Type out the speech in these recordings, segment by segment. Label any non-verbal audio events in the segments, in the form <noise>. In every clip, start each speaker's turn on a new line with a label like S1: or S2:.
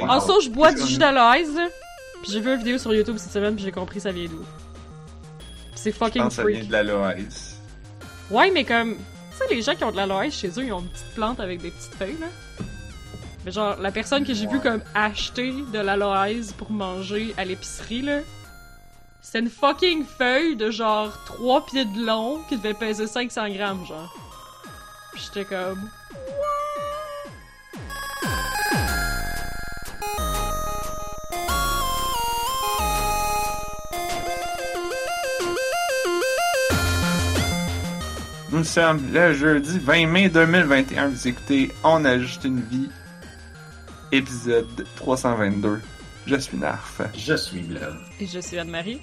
S1: En ça, je bois du jus là. Puis j'ai vu une vidéo sur YouTube cette semaine, puis j'ai compris ça vient d'où. C'est
S2: Je
S1: fucking
S2: pense que ça vient
S1: freak.
S2: de l'aloès.
S1: Ouais, mais comme. Tu sais, les gens qui ont de l'aloès chez eux, ils ont une petite plante avec des petites feuilles, là. Mais genre, la personne que j'ai vu
S2: Ouais.
S1: comme acheter de l'aloès pour manger à l'épicerie, là. C'était une fucking feuille de genre 3 pieds de long qui devait peser 500 grammes, genre. J'étais comme.
S2: Nous sommes le jeudi 20 mai 2021. Vous écoutez On a juste une vie, épisode 322. Je suis Narf.
S3: Je suis Blood.
S1: Et je suis Anne-Marie.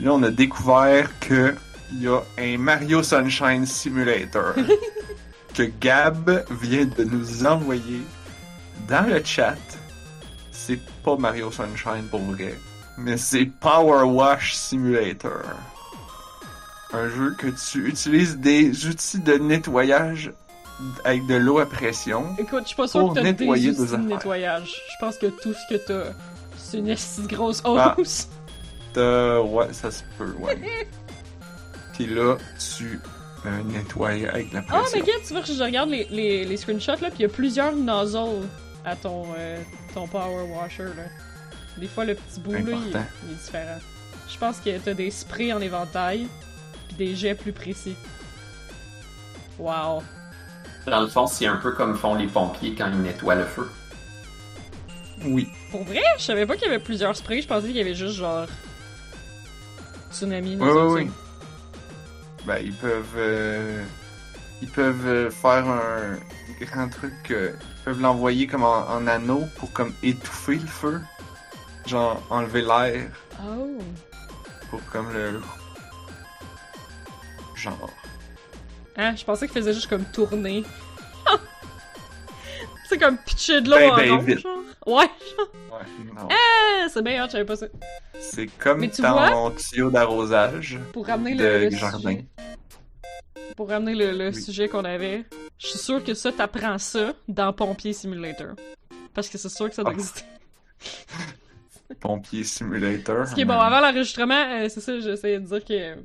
S2: Là, on a découvert que il y a un Mario Sunshine Simulator <laughs> que Gab vient de nous envoyer dans le chat. C'est pas Mario Sunshine pour vrai, mais c'est Power Wash Simulator. Un jeu que tu utilises des outils de nettoyage avec de l'eau à pression.
S1: Écoute, je suis pas
S2: Pour
S1: que t'as des
S2: nettoyer
S1: outils
S2: des
S1: de
S2: affaires.
S1: nettoyage. Je pense que tout ce que t'as, c'est une de grosse
S2: Ah.
S1: hausse.
S2: T'as- ouais, ça se peut, ouais. <laughs> Puis là, tu euh, nettoies avec la
S1: Ah,
S2: pression.
S1: mais regarde, tu vois, je regarde les, les, les screenshots, là, pis il y a plusieurs nozzles à ton, euh, ton power washer, là. Des fois, le petit bout, là, il, il est différent. Je pense que t'as des sprays en éventail, des jets plus précis. Wow.
S3: Dans le fond, c'est un peu comme font les pompiers quand ils nettoient le feu.
S2: Oui.
S1: Pour vrai, je savais pas qu'il y avait plusieurs sprays, je pensais qu'il y avait juste, genre... Tsunami,
S2: Oui, oui, oui. Ben, ils peuvent. euh, ils peuvent euh, faire un grand truc. euh, ils peuvent l'envoyer comme en, en anneau pour comme étouffer le feu. Genre enlever l'air
S1: Oh.
S2: pour comme le. Genre.
S1: Hein, je pensais qu'il faisait juste comme tourner. <laughs> c'est comme pitcher de l'eau
S2: Ben,
S1: en
S2: ben,
S1: rond, genre. Ouais,
S2: Ouais.
S1: Ah, c'est bien je savais pas ça.
S2: C'est comme ton tuyau d'arrosage
S1: Pour ramener
S2: de
S1: le, le
S2: jardin.
S1: sujet, pour ramener le, le
S2: Oui.
S1: sujet qu'on avait, je suis sûre que ça, t'apprends ça dans Pompier Simulator. Parce que c'est sûr que ça doit
S2: Ah.
S1: exister. <laughs>
S2: Pompier Simulator.
S1: Ce qui est bon, avant l'enregistrement, euh, c'est ça, j'essayais de dire que.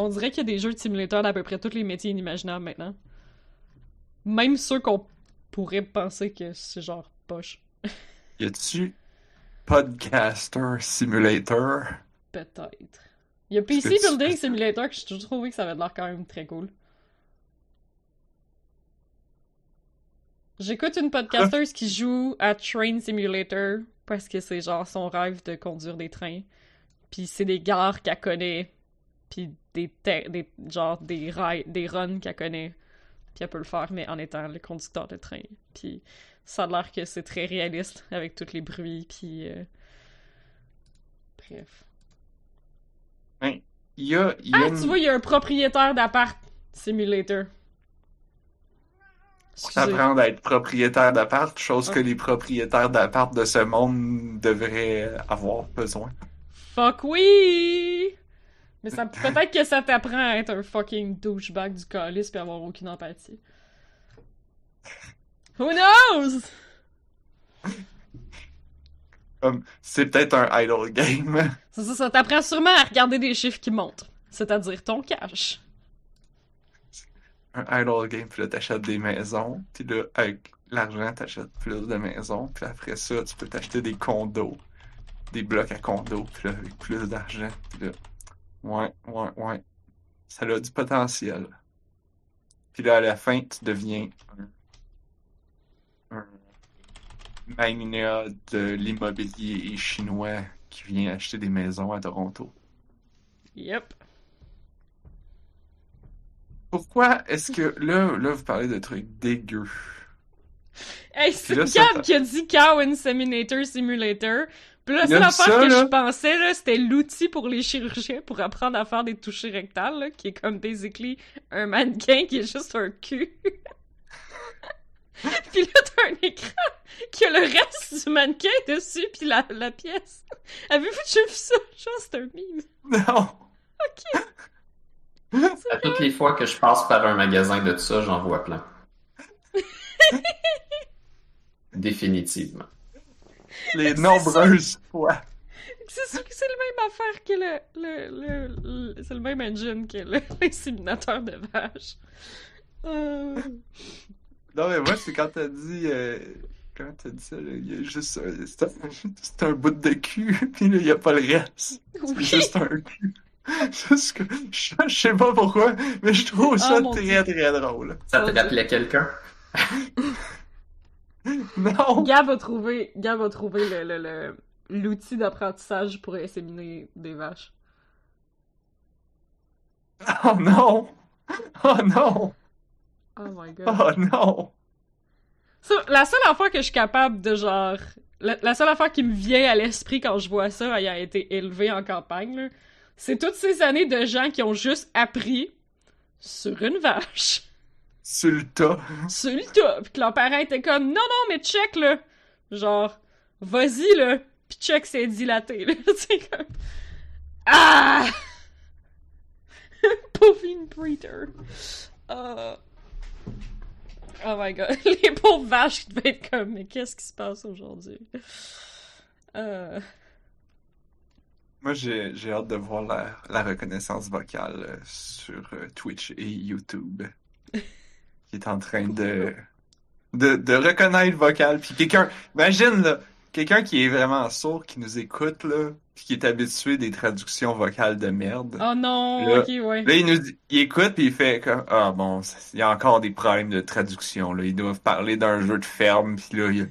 S1: On dirait qu'il y a des jeux de simulateur d'à peu près tous les métiers inimaginables maintenant. Même ceux qu'on pourrait penser que c'est genre poche.
S2: Y a-tu Podcaster Simulator?
S1: Peut-être. Il y a PC Building? Simulator que j'ai toujours trouvé que ça avait l'air quand même très cool. J'écoute une podcasteuse qui joue à Train Simulator parce que c'est genre son rêve de conduire des trains. Puis c'est des gares qu'elle connaît. Puis des, genre des rails, des runs qu'elle connaît. Puis elle peut le faire mais en étant le conducteur de train. Puis ça a l'air que c'est très réaliste avec tous les bruits puis euh, bref.
S2: Il y a, y a
S1: Ah,
S2: une-
S1: tu vois, il y a un propriétaire d'appart simulator. Excusez.
S2: t'apprendre à être propriétaire d'appart, chose que
S1: Ah.
S2: les propriétaires d'appart de ce monde devraient avoir besoin.
S1: Fuck oui! Mais ça, peut-être que ça t'apprend à être un fucking douchebag du calice puis avoir aucune empathie. Who knows?
S2: Comme, c'est peut-être un idle game. <laughs>
S1: Ça t'apprend sûrement à regarder des chiffres qui montent. C'est-à-dire ton cash.
S2: un idle game, puis là, t'achètes des maisons, puis là, avec l'argent, t'achètes plus de maisons, puis après ça, tu peux t'acheter des condos, des blocs à condos, puis là, avec plus d'argent, puis là, ouais, ouais, ouais, ça a du potentiel. Puis là, à la fin, tu deviens un, un magnat de l'immobilier chinois qui vient acheter des maisons à Toronto.
S1: Yep.
S2: Pourquoi est-ce que, là, là, vous parlez de trucs dégueux?
S1: Hey, c'est Gab qui a dit Cow Inseminator Simulator. Puis là, c'est l'affaire que
S2: là.
S1: je pensais, là, c'était l'outil pour les chirurgiens pour apprendre à faire des touchés rectales, là, qui est comme basically un mannequin qui est juste un cul. <laughs> puis là, t'as un écran qui a le reste du mannequin dessus, puis la, la pièce. Avez-vous déjà vu ça? Genre, c'est un mime.
S2: Non!
S3: À <laughs> toutes les fois que je passe par un magasin de ça, j'en vois plein. <laughs> Définitivement.
S2: Les nombreuses fois.
S1: C'est sûr que c'est le même affaire que le. le, le, le- c'est le même engine que le- <laughs> l'inséminateur de vache. Euh,
S2: Non, mais moi, c'est quand t'as dit. Euh... Quand t'as dit ça, là, il y a juste un... C'est un... c'est un bout de cul, <laughs> pis là, il y a pas le reste. C'est
S1: oui.
S2: juste un cul. Juste que... Je je sais pas pourquoi, mais je trouve ça
S1: Ah, mon
S2: très
S1: Dieu.
S2: très drôle.
S3: Ça te rappelait quelqu'un? <laughs>
S2: Non!
S1: Gab va trouver, Gab va trouver le, le, le- l'outil d'apprentissage pour inséminer des vaches.
S2: Oh non! Oh non!
S1: Oh my god.
S2: Oh non!
S1: Ça, la seule affaire que je suis capable de genre. La, la seule affaire qui me vient à l'esprit quand je vois ça, ayant été élevé en campagne, c'est toutes ces années de gens qui ont juste appris sur une vache,
S2: Sur le tas. <laughs>
S1: sur le tas, pis que leurs parents étaient comme non, non, mais check là! Genre, vas-y là, pis check c'est dilaté là, <laughs> sais comme. Ah! <laughs> Pauvre breeder. Ah. Oh my god, les pauvres vaches qui devaient être comme, mais qu'est-ce qui se passe aujourd'hui? Euh...
S2: Moi, j'ai j'ai hâte de voir la, la reconnaissance vocale euh, sur euh, Twitch et YouTube. Qui est en train de, de, de reconnaître vocal. Puis quelqu'un, imagine, là, quelqu'un qui est vraiment sourd, qui nous écoute, là, puis qui est habitué des traductions vocales de merde.
S1: Oh non,
S2: Là-
S1: ok, ouais.
S2: Là, il nous dit- il écoute puis il fait comme ah bon, il y a encore des problèmes de traduction là, ils doivent parler d'un jeu de ferme puis là il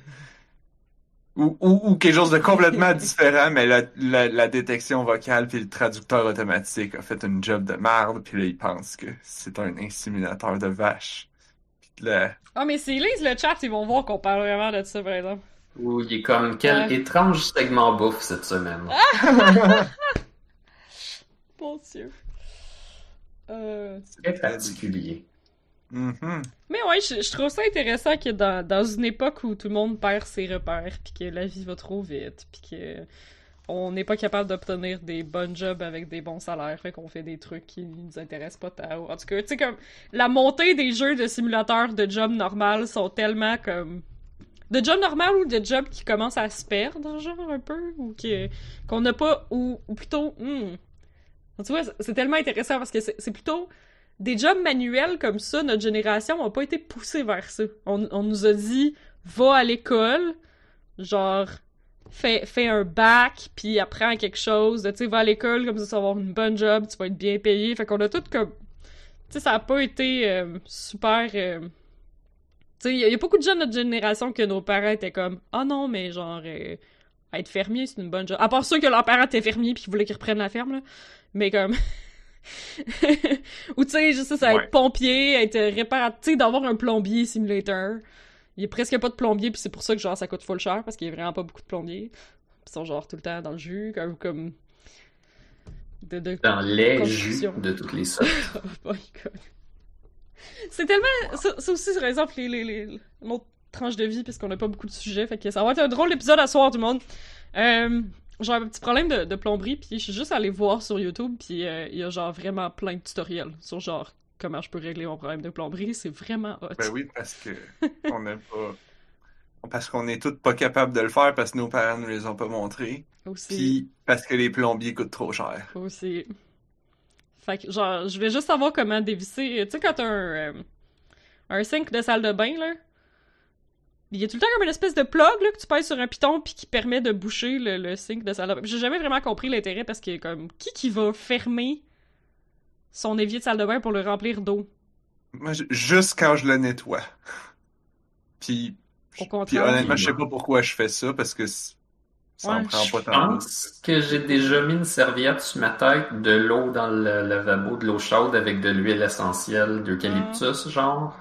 S2: ou, ou, ou quelque chose de complètement <laughs> différent, mais la, la, la détection vocale puis le traducteur automatique a fait une job de merde puis là il pense que c'est un inséminateur de vache.
S1: Ah, mais s'ils lisent le chat, ils vont voir qu'on parle vraiment de ça, par exemple.
S3: Ou il est comme quel
S1: Ouais.
S3: étrange segment bouffe cette semaine. <laughs>
S1: Bon Dieu. Euh...
S3: Très particulier.
S2: Mhm.
S1: Mais ouais, je, je trouve ça intéressant que dans, dans une époque où tout le monde perd ses repères, puis que la vie va trop vite, puis que on n'est pas capable d'obtenir des bons jobs avec des bons salaires, fait qu'on fait des trucs qui nous intéressent pas tant. En tout cas, tu sais, comme la montée des jeux de simulateurs de jobs normal sont tellement comme de jobs normal ou de jobs qui commencent à se perdre, genre un peu, ou qu'on n'a pas, ou, plutôt, hmm. tu vois, c'est tellement intéressant parce que c'est plutôt des jobs manuels comme ça, notre génération n'a pas été poussée vers ça. On nous a dit, va à l'école, genre, fais, fais un bac, puis apprends quelque chose, tu sais, va à l'école, comme ça, tu vas avoir une bonne job, tu vas être bien payé. Fait qu'on a tout comme... Tu sais, ça a pas été euh, super... euh, Tu sais, il y, a- y a beaucoup de gens de notre génération que nos parents étaient comme, ah non, mais genre, euh, être fermier, c'est une bonne job. À part ceux que leurs parents étaient fermiers puis qu'ils voulaient qu'ils reprennent la ferme, là. Mais comme... <laughs> Ou tu sais, juste ça, ça
S2: Ouais.
S1: être pompier, être réparateur, tu sais, d'avoir un plombier simulator. Il y a presque pas de plombier, puis c'est pour ça que genre ça coûte full cher, parce qu'il y a vraiment pas beaucoup de plombiers. Ils sont genre tout le temps dans le jus, comme... comme... De, de...
S3: Dans les jus de toutes les <laughs> sortes.
S1: Oh my god. C'est tellement. Ça, ça aussi, par exemple, les, les, les... l'autre tranche de vie, puisqu'on n'a pas beaucoup de sujets. Fait que ça va être un drôle d'épisode à soir, tout le monde. Euh, j'ai un petit problème de, de plomberie, puis je suis juste allée voir sur YouTube, puis euh, il y a genre vraiment plein de tutoriels sur genre comment je peux régler mon problème de plomberie. C'est vraiment hot.
S2: Ben oui, parce que <laughs> on n'a pas. Parce qu'on est tous pas capables de le faire parce que nos parents nous les ont pas montrés.
S1: Aussi.
S2: Puis parce que les plombiers coûtent trop cher.
S1: Aussi. Fait que, genre, je vais juste savoir comment dévisser. Tu sais, quand t'as un, euh, un sink de salle de bain, là, il y a tout le temps comme une espèce de plug, là, que tu pèses sur un piton puis qui permet de boucher le, le sink de salle de bain. J'ai jamais vraiment compris l'intérêt parce que, comme, qui qui va fermer son évier de salle de bain pour le remplir d'eau?
S2: Moi, je- juste quand je le nettoie. <laughs> Puis,
S1: Au
S2: puis honnêtement, je sais pas pourquoi je fais ça parce que ça en
S1: Ouais,
S2: prend
S3: Je
S2: pas tant.
S3: pense que j'ai déjà mis une serviette sur ma tête, de l'eau dans le lavabo, de l'eau chaude avec de l'huile essentielle d'eucalyptus, genre.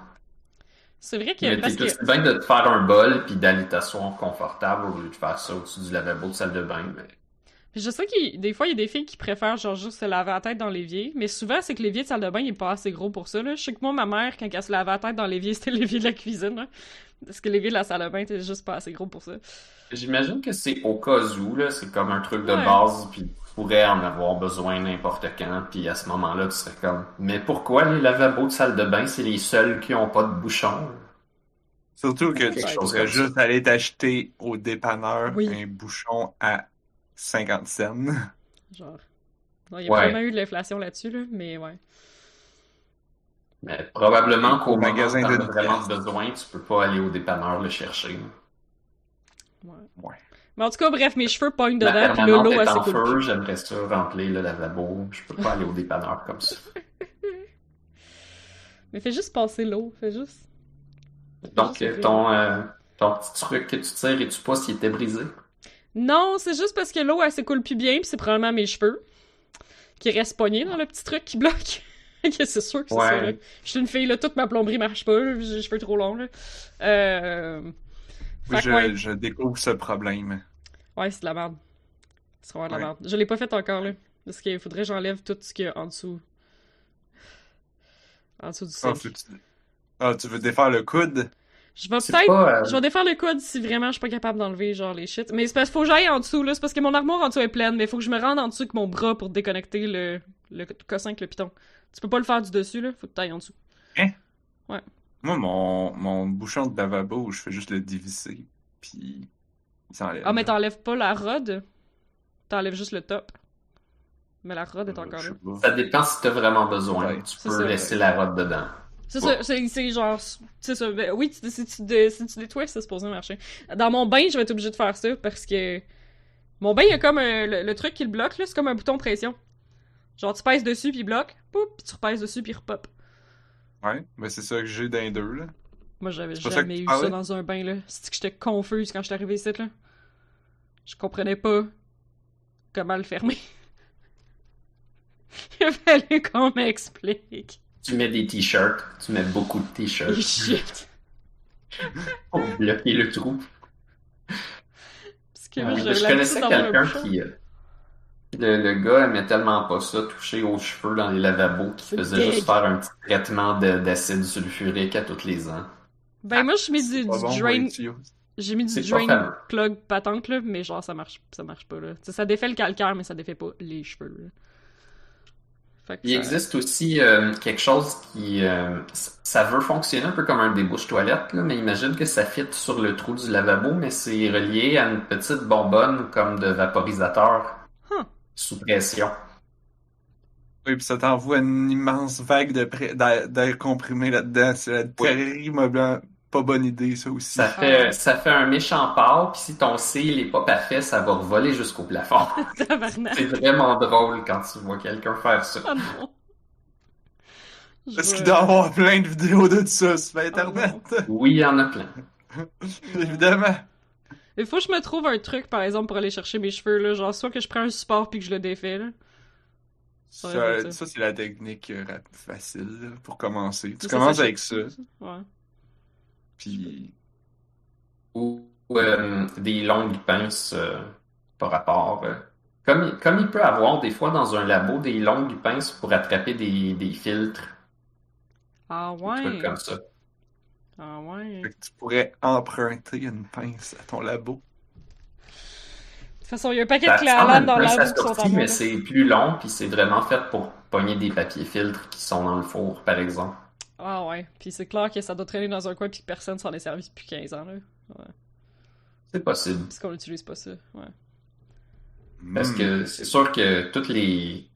S1: C'est vrai que.
S3: Mais t'es
S1: que...
S3: bien de te faire un bol puis d'aller t'asseoir confortable au lieu de faire ça au-dessus du lavabo de salle de bain. Mais...
S1: Je sais qu'il des fois, il y a des filles qui préfèrent genre juste se laver la tête dans l'évier, mais souvent, c'est que l'évier de salle de bain, il est pas assez gros pour ça, là. Je sais que moi, ma mère, quand elle se lavait la tête dans l'évier, <laughs> c'était l'évier de la cuisine, là. Parce que l'évier de la salle de bain était juste pas assez gros pour ça.
S3: J'imagine que c'est au cas où, là, c'est comme un truc de
S1: Ouais.
S3: base, puis tu pourrais en avoir besoin n'importe quand, puis à ce moment-là, tu serais comme, mais pourquoi les lavabos de salle de bain, c'est les seuls qui ont pas de bouchon?
S2: Surtout que tu pourrais juste aller t'acheter au dépanneur
S1: Oui.
S2: un bouchon à 50 cents.
S1: Genre. Non, il y a
S3: Ouais.
S1: vraiment eu de l'inflation là-dessus, là, mais ouais.
S3: Mais probablement qu'au
S2: Au magasin de
S3: de vraiment besoin, tu peux pas aller au dépanneur le chercher.
S1: ouais.
S2: Ouais.
S1: Mais en tout cas, bref, mes cheveux pognent
S3: La
S1: dedans, puis
S3: permanente
S1: l'eau,
S3: est
S1: elle
S3: en
S1: s'écoule
S3: feu, j'aimerais ça remplir le lavabo. Je peux pas aller au dépanneur comme ça. <laughs>
S1: Mais fais juste passer l'eau, fais juste.
S3: Donc,
S1: Juste
S3: euh, ton, euh, ton petit truc que tu tires et tu pas s'il était brisé?
S1: Non, c'est juste parce que l'eau, elle s'écoule plus bien, puis c'est probablement mes cheveux qui restent pognés dans le petit truc qui bloque. <laughs> C'est sûr que c'est
S3: Ouais.
S1: ça, là. Je suis une fille, là, toute ma plomberie marche pas, j'ai les cheveux trop longs, là. Euh...
S2: Je,
S1: ouais.
S2: je découvre ce problème.
S1: Ouais, c'est de la merde. C'est vraiment de la
S2: Ouais.
S1: merde. Je l'ai pas fait encore, là. Parce qu'il faudrait que j'enlève tout ce qu'il y a en dessous. En dessous du
S2: Ah, faut que tu... ah, tu veux défaire le coude?
S1: Je vais peut-être.
S3: euh,
S1: Je vais défaire le coude si vraiment je suis pas capable d'enlever, genre, les shit. Mais c'est parce qu'il faut que j'aille en dessous, là. C'est parce que mon armoire en dessous est pleine, mais il faut que je me rende en dessous avec mon bras pour déconnecter le, le cossin avec le piton. Tu peux pas le faire du dessus, là. Faut que t'ailles en dessous.
S2: Moi, mon, mon bouchon de lavabo, je fais juste le dévisser, puis il s'enlève.
S1: Ah, mais t'enlèves pas la rod? T'enlèves juste le top. Mais la rod est
S2: Euh,
S1: encore là.
S3: Ça dépend si t'as vraiment besoin.
S2: Ouais,
S3: tu peux
S1: ça.
S3: laisser la rotte dedans.
S1: C'est ça, c'est genre, c'est ça. Ben, oui, tu- si tu, dé- si tu détwists, c'est supposé marcher. Dans mon bain, je vais être obligé de faire ça parce que mon bain, il y a comme un- le, le truc qui le bloque, là, c'est comme un bouton de pression. Genre, tu pèses dessus, puis il bloque, poup, puis tu repèses dessus, puis il repop.
S2: Ouais, mais c'est ça que j'ai dans les deux, là.
S1: Moi, j'avais
S2: ça
S1: jamais eu ça dans un bain, là. C'est que j'étais confuse quand j'étais arrivée ici, là. Je comprenais pas comment le fermer. <laughs> il fallu qu'on m'explique.
S3: Tu mets des t-shirts. Tu mets beaucoup de t-shirts <laughs>
S1: Shit.
S3: pour bloquer le trou.
S1: Parce que
S3: Euh,
S1: moi, j'avais
S3: je connaissais quelqu'un qui. euh, Le, le gars aimait tellement pas ça, toucher aux cheveux dans les lavabos, qu'il faisait juste faire un petit traitement de- d'acide sulfurique à tous les ans.
S1: Ben, moi, j'ai mis du, du
S2: bon
S1: drain.
S2: tuyaux.
S1: J'ai mis du drain plug patente, là, mais genre, ça marche, ça marche pas, là. T'sais, ça défait le calcaire, mais ça défait pas les cheveux, là.
S3: Il existe aussi euh, quelque chose qui. euh, ça veut fonctionner un peu comme un débouche-toilette, là, mais imagine que ça fit sur le trou du lavabo, mais c'est relié à une petite bonbonne comme de vaporisateur
S1: Huh.
S3: sous pression.
S2: Oui, puis ça t'envoie une immense vague de pré- d'air comprimé là-dedans. C'est la terriblement pas bonne idée, ça aussi.
S3: Ça fait,
S1: Ah.
S3: ça fait un méchant pâle, puis si ton cil est pas parfait, ça va voler jusqu'au plafond. <laughs> C'est vraiment drôle quand tu vois quelqu'un faire ça.
S1: Ah non.
S2: Est-ce
S1: vois-
S2: qu'il doit y avoir plein de vidéos de ça sur
S1: Oh
S2: Internet?
S3: Oui, il y en a plein. <laughs>
S2: Évidemment.
S1: Il faut que je me trouve un truc, par exemple, pour aller chercher mes cheveux, là. Genre, soit que je prends un support puis que je le défais, là. Ça
S2: c'est la technique euh, facile là, pour commencer. Tu
S1: Ça,
S2: commences
S1: ça,
S2: avec ça,
S1: Ouais.
S2: Puis
S3: Ou euh, des longues pinces euh, par rapport. euh, comme, comme il peut avoir des fois dans un labo des longues pinces pour attraper des, des filtres,
S1: Ah
S3: des
S1: ouais.
S3: trucs comme ça.
S1: Ah ouais.
S2: fait que tu pourrais emprunter une pince à ton labo.
S1: De toute façon, il y a un paquet
S3: Ça
S1: de
S3: une
S1: dans la qui sont en
S3: mais c'est plus long, puis c'est vraiment fait pour pogner des papiers filtres qui sont dans le four, par exemple.
S1: Ah ouais. Puis c'est clair que ça doit traîner dans un coin puis que personne s'en est servi depuis 15 ans, là.
S3: C'est possible.
S1: Parce qu'on n'utilise pas ça. Ouais.
S3: Parce
S2: Hmm.
S3: que c'est sûr que tous les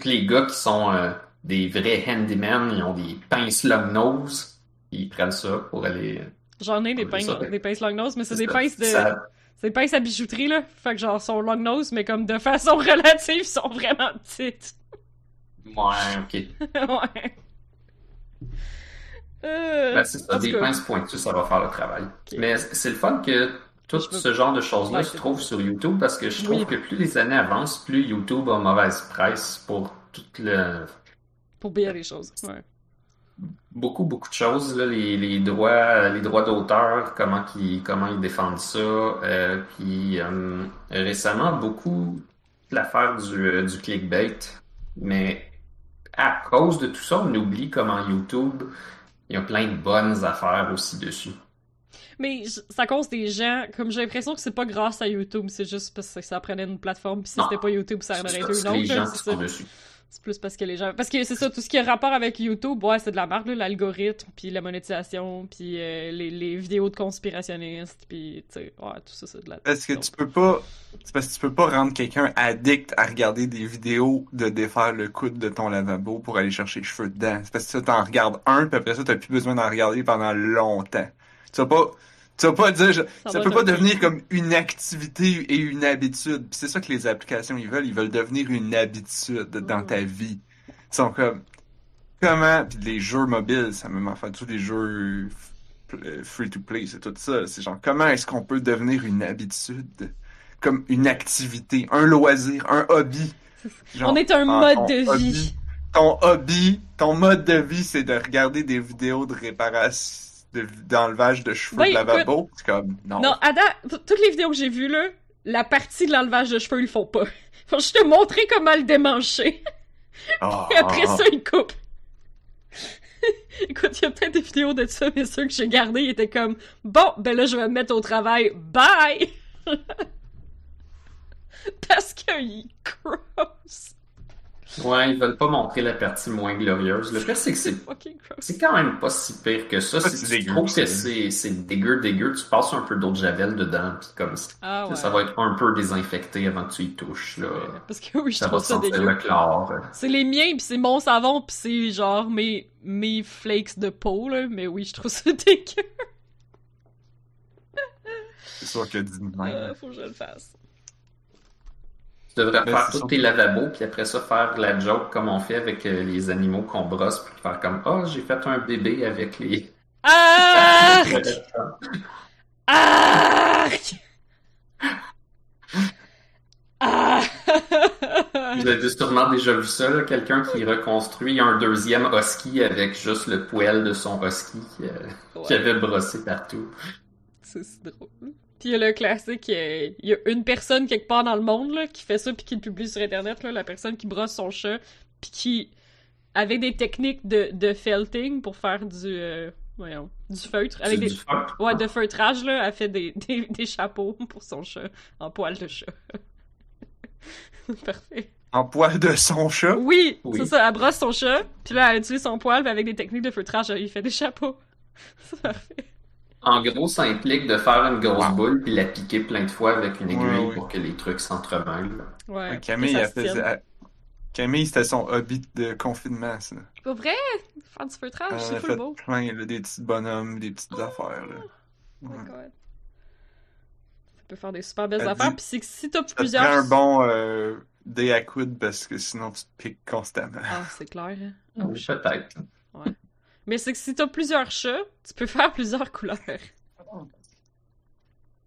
S3: tous les gars qui sont euh, des vrais handymen, ils ont des pinces long nose, ils prennent ça pour aller.
S1: J'en ai des
S3: Ouais,
S1: pinces, des pinces long nose, mais c'est des
S3: ça-
S1: pinces de.
S3: ça-
S1: C'est des pinces à bijouterie, là. Fait que genre, sont long nose, mais comme de façon <laughs> relative, ils sont vraiment petites.
S3: Ouais, ok. <laughs>
S1: ouais. Euh,
S3: Ben, c'est ça, des pinces pointues, ça va faire le travail. Mais c'est le fun que tout
S1: Je peux-
S3: ce genre de choses-là
S1: Ouais,
S3: se trouve sur YouTube parce que je trouve
S1: Oui.
S3: que plus les années avancent, plus YouTube a mauvaise presse pour tout le
S1: Pour bien les choses. Ouais.
S3: beaucoup beaucoup de choses là, les, les droits les droits d'auteur comment qu'ils comment ils défendent ça euh, puis euh, récemment beaucoup l'affaire du, euh, du clickbait mais à cause de tout ça on oublie comment YouTube il y a plein de bonnes affaires aussi dessus
S1: Mais à cause des gens, comme j'ai l'impression que c'est pas grâce à YouTube, c'est juste parce que ça prenait une plateforme, puis si c'était pas YouTube, ça en aurait
S3: ça,
S1: été une
S3: les
S1: autre.
S3: gens
S1: là,
S3: qui sont
S1: ça.
S3: dessus
S1: C'est plus parce que les gens. Parce que c'est ça, tout ce qui a rapport avec YouTube, ouais, c'est de la là, l'algorithme, puis la monétisation, puis euh, les, les vidéos de conspirationnistes, puis, tu sais, ouais, tout ça, c'est de la.
S2: Parce que tu peux pas. C'est parce que tu peux pas rendre quelqu'un addict à regarder des vidéos de défaire le coude de ton lavabo pour aller chercher les cheveux dedans? C'est parce que ça, t'en regardes un, puis après ça, t'as plus besoin d'en regarder pendant longtemps. Tu vas pas. Tu vas pas dire, je-
S1: Ça
S2: ça peut pas
S1: devenir-
S2: comme une activité et une habitude. C'est ça que les applications ils veulent, ils veulent devenir une habitude dans
S1: Mm.
S2: ta vie. Ils sont comme comment puis les jeux mobiles, ça me m'en fait tous les jeux free to play, c'est tout ça. C'est genre comment est-ce qu'on peut devenir une habitude, comme une activité, un loisir, un hobby. Genre,
S1: On est un
S2: ah,
S1: mode de
S2: hobby-
S1: vie.
S2: ton hobby, ton mode de vie, c'est de regarder des vidéos de réparation, d'enlevage de cheveux
S1: Ben,
S2: de lavabo. C'est comme, non.
S1: Non, Ada, t- toutes les vidéos que j'ai vues, là, la partie de l'enlevage de cheveux, ils le font pas. <laughs> Faut juste te montrer comment le démancher. <laughs>
S2: Ah.
S1: Et après ça, ils coupent. <laughs> Écoute, il y a peut-être des vidéos de ça, mais ceux que j'ai gardés, ils étaient comme Bon, ben là, je vais me mettre au travail. Bye! Parce qu'ils gross.
S3: Ouais, ils veulent pas montrer la partie moins glorieuse. Le pire, c'est que c'est. <laughs> C'est quand même pas si pire que ça. Si
S2: c'est
S3: tu
S2: dégueu,
S3: trouves que c'est c'est dégueu, dégueu, tu passes un peu d'eau de javel dedans, puis comme ça,
S1: Ah ouais.
S3: ça va être un peu désinfecté avant que tu y touches. Là.
S1: Parce que oui, je
S3: Ça va
S1: trouve ça
S3: sentir
S1: dégueu.
S3: le chlore.
S1: C'est les miens, pis c'est mon savon, pis c'est genre mes, mes flakes de peau, là. Mais oui, je trouve ça <laughs> dégueu.
S2: C'est sûr que même.
S1: Euh, faut que je le fasse.
S3: Tu devrais
S2: Ben,
S3: faire tous tes lavabos, puis après ça, faire la joke comme on fait avec euh, les animaux qu'on brosse, puis faire comme « Ah, j'ai fait un bébé avec les... <laughs>
S1: Arc! Arc! Ah!
S3: Vous avez sûrement déjà vu ça, quelqu'un qui reconstruit un deuxième husky avec juste le poêle de son husky euh,
S1: Ouais.
S3: qui avait brossé partout.
S1: C'est si drôle. Puis il y a le classique, il y a une personne quelque part dans le monde là, qui fait ça puis qui le publie sur internet, là, la personne qui brosse son chat, puis qui, avec des techniques de, de felting pour faire du, euh, voyons, du feutre, avec des,
S3: du fun.
S1: ouais, de feutrage là, elle fait des, des, des chapeaux pour son chat en poil de chat. <laughs> Parfait.
S2: En poil de son chat?
S1: Oui,
S3: Oui.
S1: c'est ça, elle brosse son chat, puis là elle utilise son poil, puis avec des techniques de feutrage, il fait des chapeaux. <laughs> C'est parfait.
S3: En gros, ça implique de faire une grosse
S2: Wow.
S3: boule puis la piquer plein de fois avec une aiguille
S2: Ouais, ouais.
S3: pour que les trucs s'entremêlent.
S1: Ouais.
S2: Camille, elle Camille, c'était son hobby de confinement, ça.
S1: Pour vrai? Faire du feutrage,
S2: Elle
S1: c'est full beau.
S2: plein, là, des petits bonhommes, des petites affaires, là.
S1: Oh my
S2: Ouais.
S1: god. Ça peut faire des super belles
S2: Elle
S1: affaires. Puis c'est que si t'as plusieurs.
S2: un bon euh, day à coude parce que sinon tu te piques constamment.
S1: Ah, c'est clair. hein. Oh,
S3: Oui. Peut-être.
S1: Mais c'est que si t'as plusieurs chats, tu peux faire <laughs> plusieurs couleurs.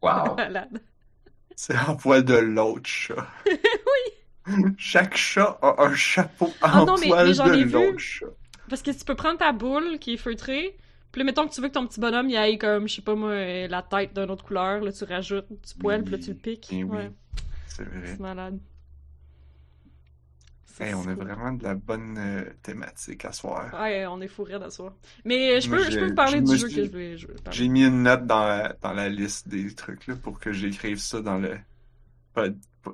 S3: Wow. <laughs>
S1: Malade.
S2: C'est en poil de l'autre chat. <laughs> oui! Chaque chat a un chapeau
S1: Ah
S2: en
S1: non, mais-
S2: poil
S1: mais j'en ai
S2: de
S1: vu.
S2: l'autre chat.
S1: Parce que tu peux prendre ta boule qui est feutrée. Puis là, mettons que tu veux que ton petit bonhomme il aille comme, je sais pas moi, la tête d'une autre couleur. Là, tu rajoutes du poil, puis là, tu le piques.
S2: Eh oui,
S1: Ouais,
S2: c'est vrai.
S1: c'est malade.
S2: Hey, on a vraiment de la bonne euh, thématique à soir.
S1: Ouais, on est fourrés à soir. Mais je peux, je peux parler
S2: je
S1: du jeu
S2: suis-
S1: que je voulais, parler.
S2: J'ai mis une note dans la, dans la liste des trucs là, pour que j'écrive ça dans le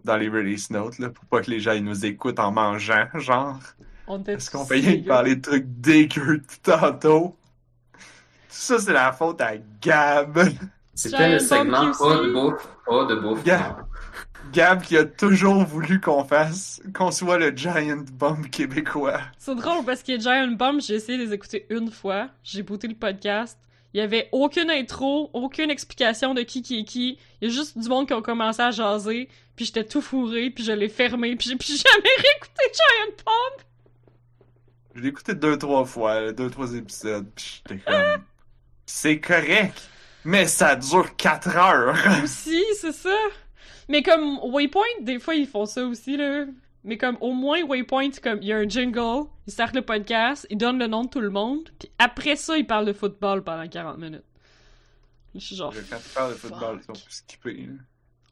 S2: dans les release notes là, pour pas que les gens ils nous écoutent en mangeant, <laughs> genre.
S1: On
S2: Est-ce qu'on que
S1: dégueux.
S2: parler de trucs dégueux tantôt? Tout ça, c'est la faute à Gab.
S3: C'était le segment pas de bouffe, pas de bouffe.
S2: Yeah. Gab qui a toujours voulu qu'on fasse, qu'on soit le Giant Bomb québécois.
S1: C'est drôle parce que Giant Bomb, j'ai essayé de les écouter une fois. J'ai booté le podcast. Il y avait aucune intro, aucune explication de qui qui est qui. Il y a juste du monde qui ont commencé à jaser. Puis j'étais tout fourré, puis je l'ai fermé, puis j'ai plus <laughs> jamais réécouté Giant Bomb.
S2: Je l'ai écouté deux, trois fois, deux, trois épisodes, pis j'étais comme... <laughs> C'est correct, mais ça dure quatre heures.
S1: Aussi, c'est ça. Mais comme Waypoint, des fois ils font ça aussi là. Mais comme au moins Waypoint, comme il y a un jingle, ils startent le podcast, ils donnent le nom de tout le monde, puis après ça ils parlent de football pendant 40 minutes. Je suis genre
S2: Quand tu parles de football, ils sont skippés. là.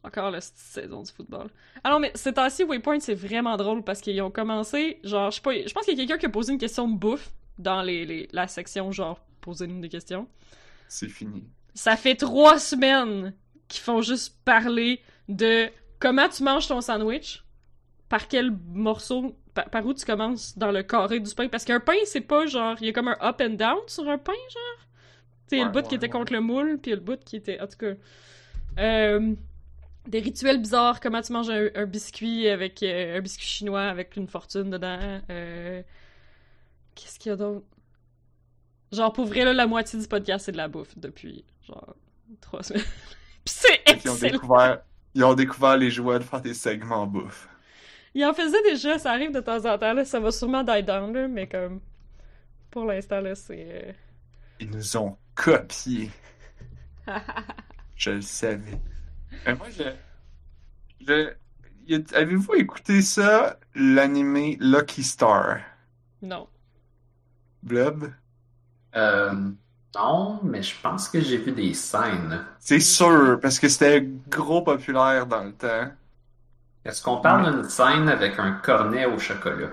S1: Encore la saison du football. Ah non, mais ces temps-ci, Waypoint, c'est vraiment drôle parce qu'ils ont commencé, genre, je sais pas, je pense qu'il y a quelqu'un qui a posé une question de bouffe dans les, les- la section, genre, poser-nous des questions.
S2: C'est fini.
S1: Ça fait trois semaines qu'ils font juste parler de comment tu manges ton sandwich, par quel morceau par, par où tu commences dans le carré du pain? Parce qu'un pain, c'est pas genre. Il y a comme un up and down sur un pain, genre. Tu a le
S2: Ouais,
S1: bout qui
S2: ouais,
S1: était
S2: ouais.
S1: contre le moule, puis le bout qui était. En tout cas. Euh, des rituels bizarres, comment tu manges un, un biscuit avec. euh, un biscuit chinois avec une fortune dedans. Euh, Qu'est-ce qu'il y a d'autre? Genre, pour vrai, là, la moitié du podcast, c'est de la bouffe depuis, genre, trois semaines. <laughs> Puis c'est
S2: Ils ont
S1: excellent!
S2: découvert, ils ont découvert les joies de faire des segments bouffe.
S1: Il en faisait déjà, ça arrive de temps en temps, là, ça va sûrement die down, là, mais comme, pour l'instant, là, c'est... euh,
S2: Ils nous ont copiés. <laughs> Je le savais. Mais moi, je. je Avez-vous écouté ça, l'animé Lucky Star?
S1: non.
S2: Blob?
S3: Euh, non, mais je pense que j'ai vu des scènes.
S2: C'est sûr, parce que c'était gros populaire dans le temps.
S3: Est-ce qu'on parle d'une scène avec un cornet au chocolat?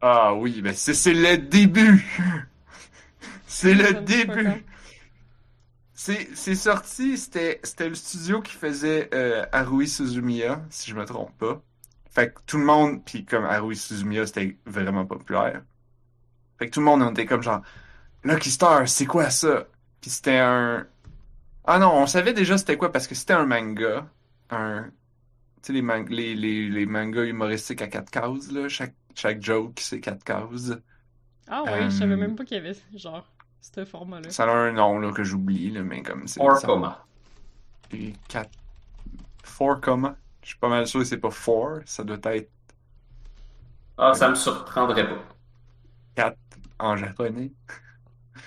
S2: Ah oui, mais c'est c'est le début! C'est le début! C'est c'est sorti, c'était c'était le studio qui faisait euh, Haruhi Suzumiya, si je me trompe pas. Fait que tout le monde, puis comme Haruhi Suzumiya, c'était vraiment populaire. Fait que tout le monde était comme genre Lucky Star, c'est quoi ça? Puis c'était un Ah non, on savait déjà c'était quoi parce que c'était un manga, un tu sais les, man- les, les, les mangas humoristiques à quatre cases là, chaque chaque joke c'est quatre cases.
S1: Ah ouais, je savais
S2: Euh,
S1: même pas qu'il y avait, genre, ce format-là.
S2: Ça a un nom là que j'oublie là, mais comme c'est ça-
S3: coma.
S2: Et 4. Four comma. Je suis pas mal sûr que c'est pas four. Ça doit être
S3: Ah, ça me surprendrait pas.
S2: 4 en japonais.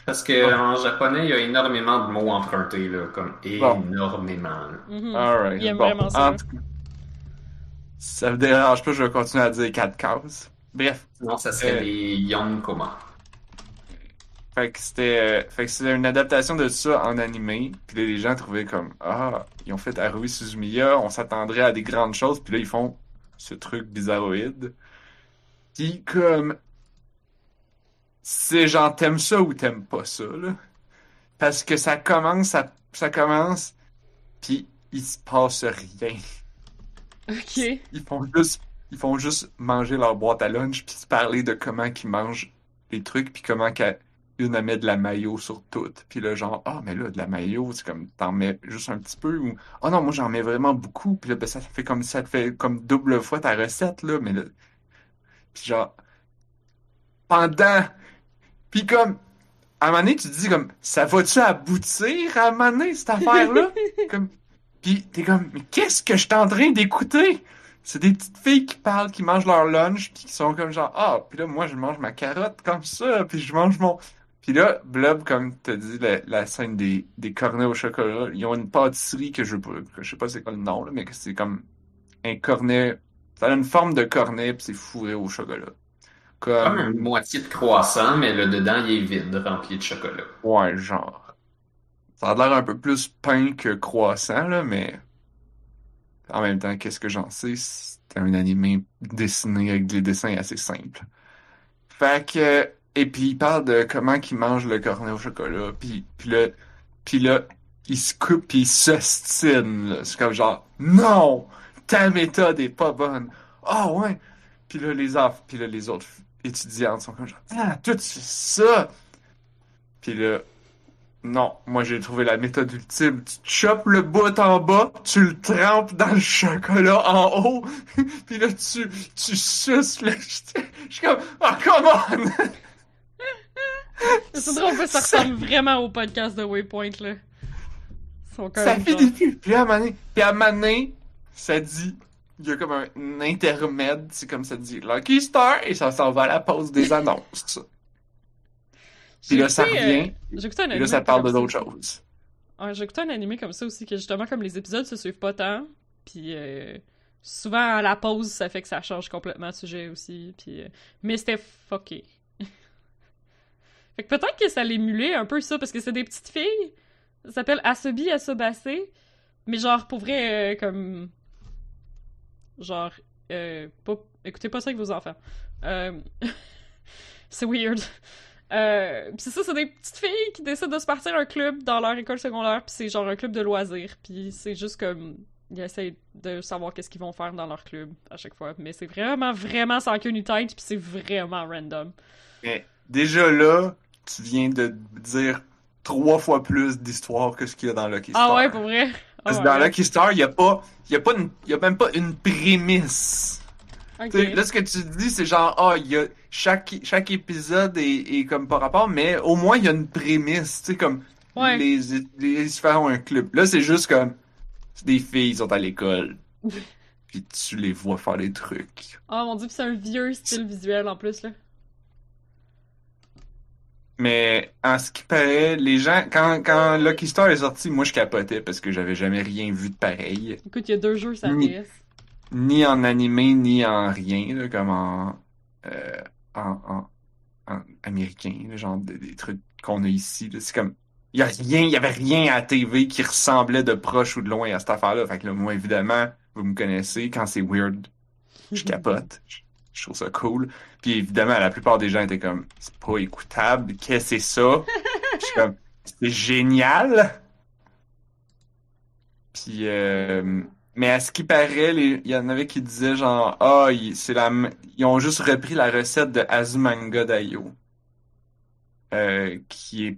S3: Parce que en japonais, il y a énormément de mots empruntés, là, comme
S2: Bon.
S3: énormément.
S1: Mhm. Il
S2: bon.
S1: vraiment ça.
S2: En me dérange pas, je vais continuer à dire 4 cases. Bref.
S3: Sinon, ça serait
S2: Euh.
S3: les yonkoma.
S2: Fait que c'était euh, fait que c'était une adaptation de ça en animé. Puis là, les gens trouvaient comme Ah, ils ont fait Haruhi Suzumiya, on s'attendrait à des grandes choses. Puis là, ils font ce truc bizarroïde. Puis comme c'est genre t'aimes ça ou t'aimes pas ça, là. Parce que ça commence, ça, ça commence, puis il se passe rien.
S1: Ok.
S2: Ils font juste, ils font juste manger leur boîte à lunch puis se parler de comment qu'ils mangent les trucs puis comment qu'elle une elle met de la mayo sur tout. Puis là genre ah mais là de la mayo c'est comme t'en mets juste un petit peu ou ah non moi j'en mets vraiment beaucoup puis là ben, ça fait comme ça te fait comme double fois ta recette là mais là puis genre pendant puis comme à un moment donné tu te dis comme ça va-tu aboutir à un moment donné cette affaire là <laughs> comme puis t'es comme, mais qu'est-ce que je suis en train d'écouter? C'est des petites filles qui parlent, qui mangent leur lunch, puis qui sont comme genre, ah, puis là, moi, je mange ma carotte comme ça, puis je mange mon... Puis là, Blob, comme t'as dit, la, la scène des, des cornets au chocolat, ils ont une pâtisserie que je, que je sais pas c'est quoi le nom, là, mais que c'est comme un cornet, ça a une forme de cornet, puis c'est fourré au chocolat.
S3: Comme une moitié de croissant, mais le dedans, il est vide, rempli de chocolat.
S2: ouais, genre. Ça a l'air un peu plus pain que croissant, là, mais en même temps, qu'est-ce que j'en sais? C'est un animé dessiné avec des dessins assez simples? Fait que, et puis il parle de comment il mange le cornet au chocolat, puis, puis là, puis là, il se coupe puis il s'ostine, là. C'est comme genre, non! Ta méthode est pas bonne! Ah ouais! Puis là, les puis là, les autres étudiantes sont comme genre, ah, fais ça! Puis là, non, moi j'ai trouvé la méthode ultime. Tu chopes le bout en bas, tu le trempes dans le chocolat en haut, <laughs> puis là tu, tu suces le... Je suis comme, oh come on!
S1: C'est drôle, ça ressemble vraiment au podcast de Waypoint, là.
S2: Ça finit plus. Puis à donné, puis à donné, ça dit, il y a comme un, un intermède, c'est comme ça dit Lucky Star, et ça s'en va à la pause des <laughs> annonces. Puis là, ça
S1: écouté,
S2: revient,
S1: euh, un
S2: et là ça parle de d'autres choses.
S1: J'ai écouté un animé comme ça aussi, que justement, comme les épisodes se suivent pas tant, puis euh, souvent à la pause, ça fait que ça change complètement de sujet aussi, puis... euh, mais c'était fucké. <laughs> fait que peut-être que ça l'émulait un peu ça, parce que c'est des petites filles, ça s'appelle Asobi Asobase, mais genre, pour vrai, euh, comme... Genre, euh, pas... écoutez pas ça avec vos enfants. Euh, <laughs> c'est weird. Euh, c'est ça, c'est des petites filles qui décident de se partir un club dans leur école secondaire, puis c'est genre un club de loisirs, puis c'est juste comme ils essayent de savoir qu'est-ce qu'ils vont faire dans leur club à chaque fois. Mais c'est vraiment, vraiment sans queue ni tête, puis c'est vraiment random.
S2: Mais déjà là, tu viens de dire trois fois plus d'histoire que ce qu'il y a dans Lucky Star.
S1: Ah ouais, pour vrai?
S2: Parce
S1: Ah
S2: que dans
S1: ouais.
S2: Lucky Star, il n'y a pas, y a pas une- il y a même pas une prémisse.
S1: Ok.
S2: Tu sais, Là, ce que tu dis, c'est genre, ah, il y a, chaque, chaque épisode est, est comme par rapport, mais au moins, il y a une prémisse, tu sais, comme,
S1: Ouais.
S2: les, les Lucifer ont un club. Là, c'est juste comme, des filles, ils sont à l'école. <laughs> puis tu les vois faire des trucs.
S1: Oh mon dieu, pis c'est un vieux style visuel en plus, là.
S2: Mais, en ce qui paraît, les gens, quand, quand Lucky Star est sorti, moi, je capotais parce que j'avais jamais rien vu de pareil.
S1: Écoute, il y a deux jeux, ça
S2: Ni-
S1: PS.
S2: Ni en animé, ni en rien, là, comme en, euh, en, en, en américain, là, genre des, des trucs qu'on a ici. C'est comme, il y a rien, il y avait rien à la TV qui ressemblait de proche ou de loin à cette affaire-là. Fait que là, moi, évidemment, vous me connaissez, quand c'est weird, je <laughs> capote. Je, trouve ça cool. Puis évidemment, la plupart des gens étaient comme, c'est pas écoutable, qu'est-ce que c'est ça? <laughs> Je suis comme, c'est génial! Puis, euh, mais à ce qui paraît, il y en avait qui disaient genre, ah, il- c'est la, ils ont juste repris la recette de Azumanga Daioh, euh, qui est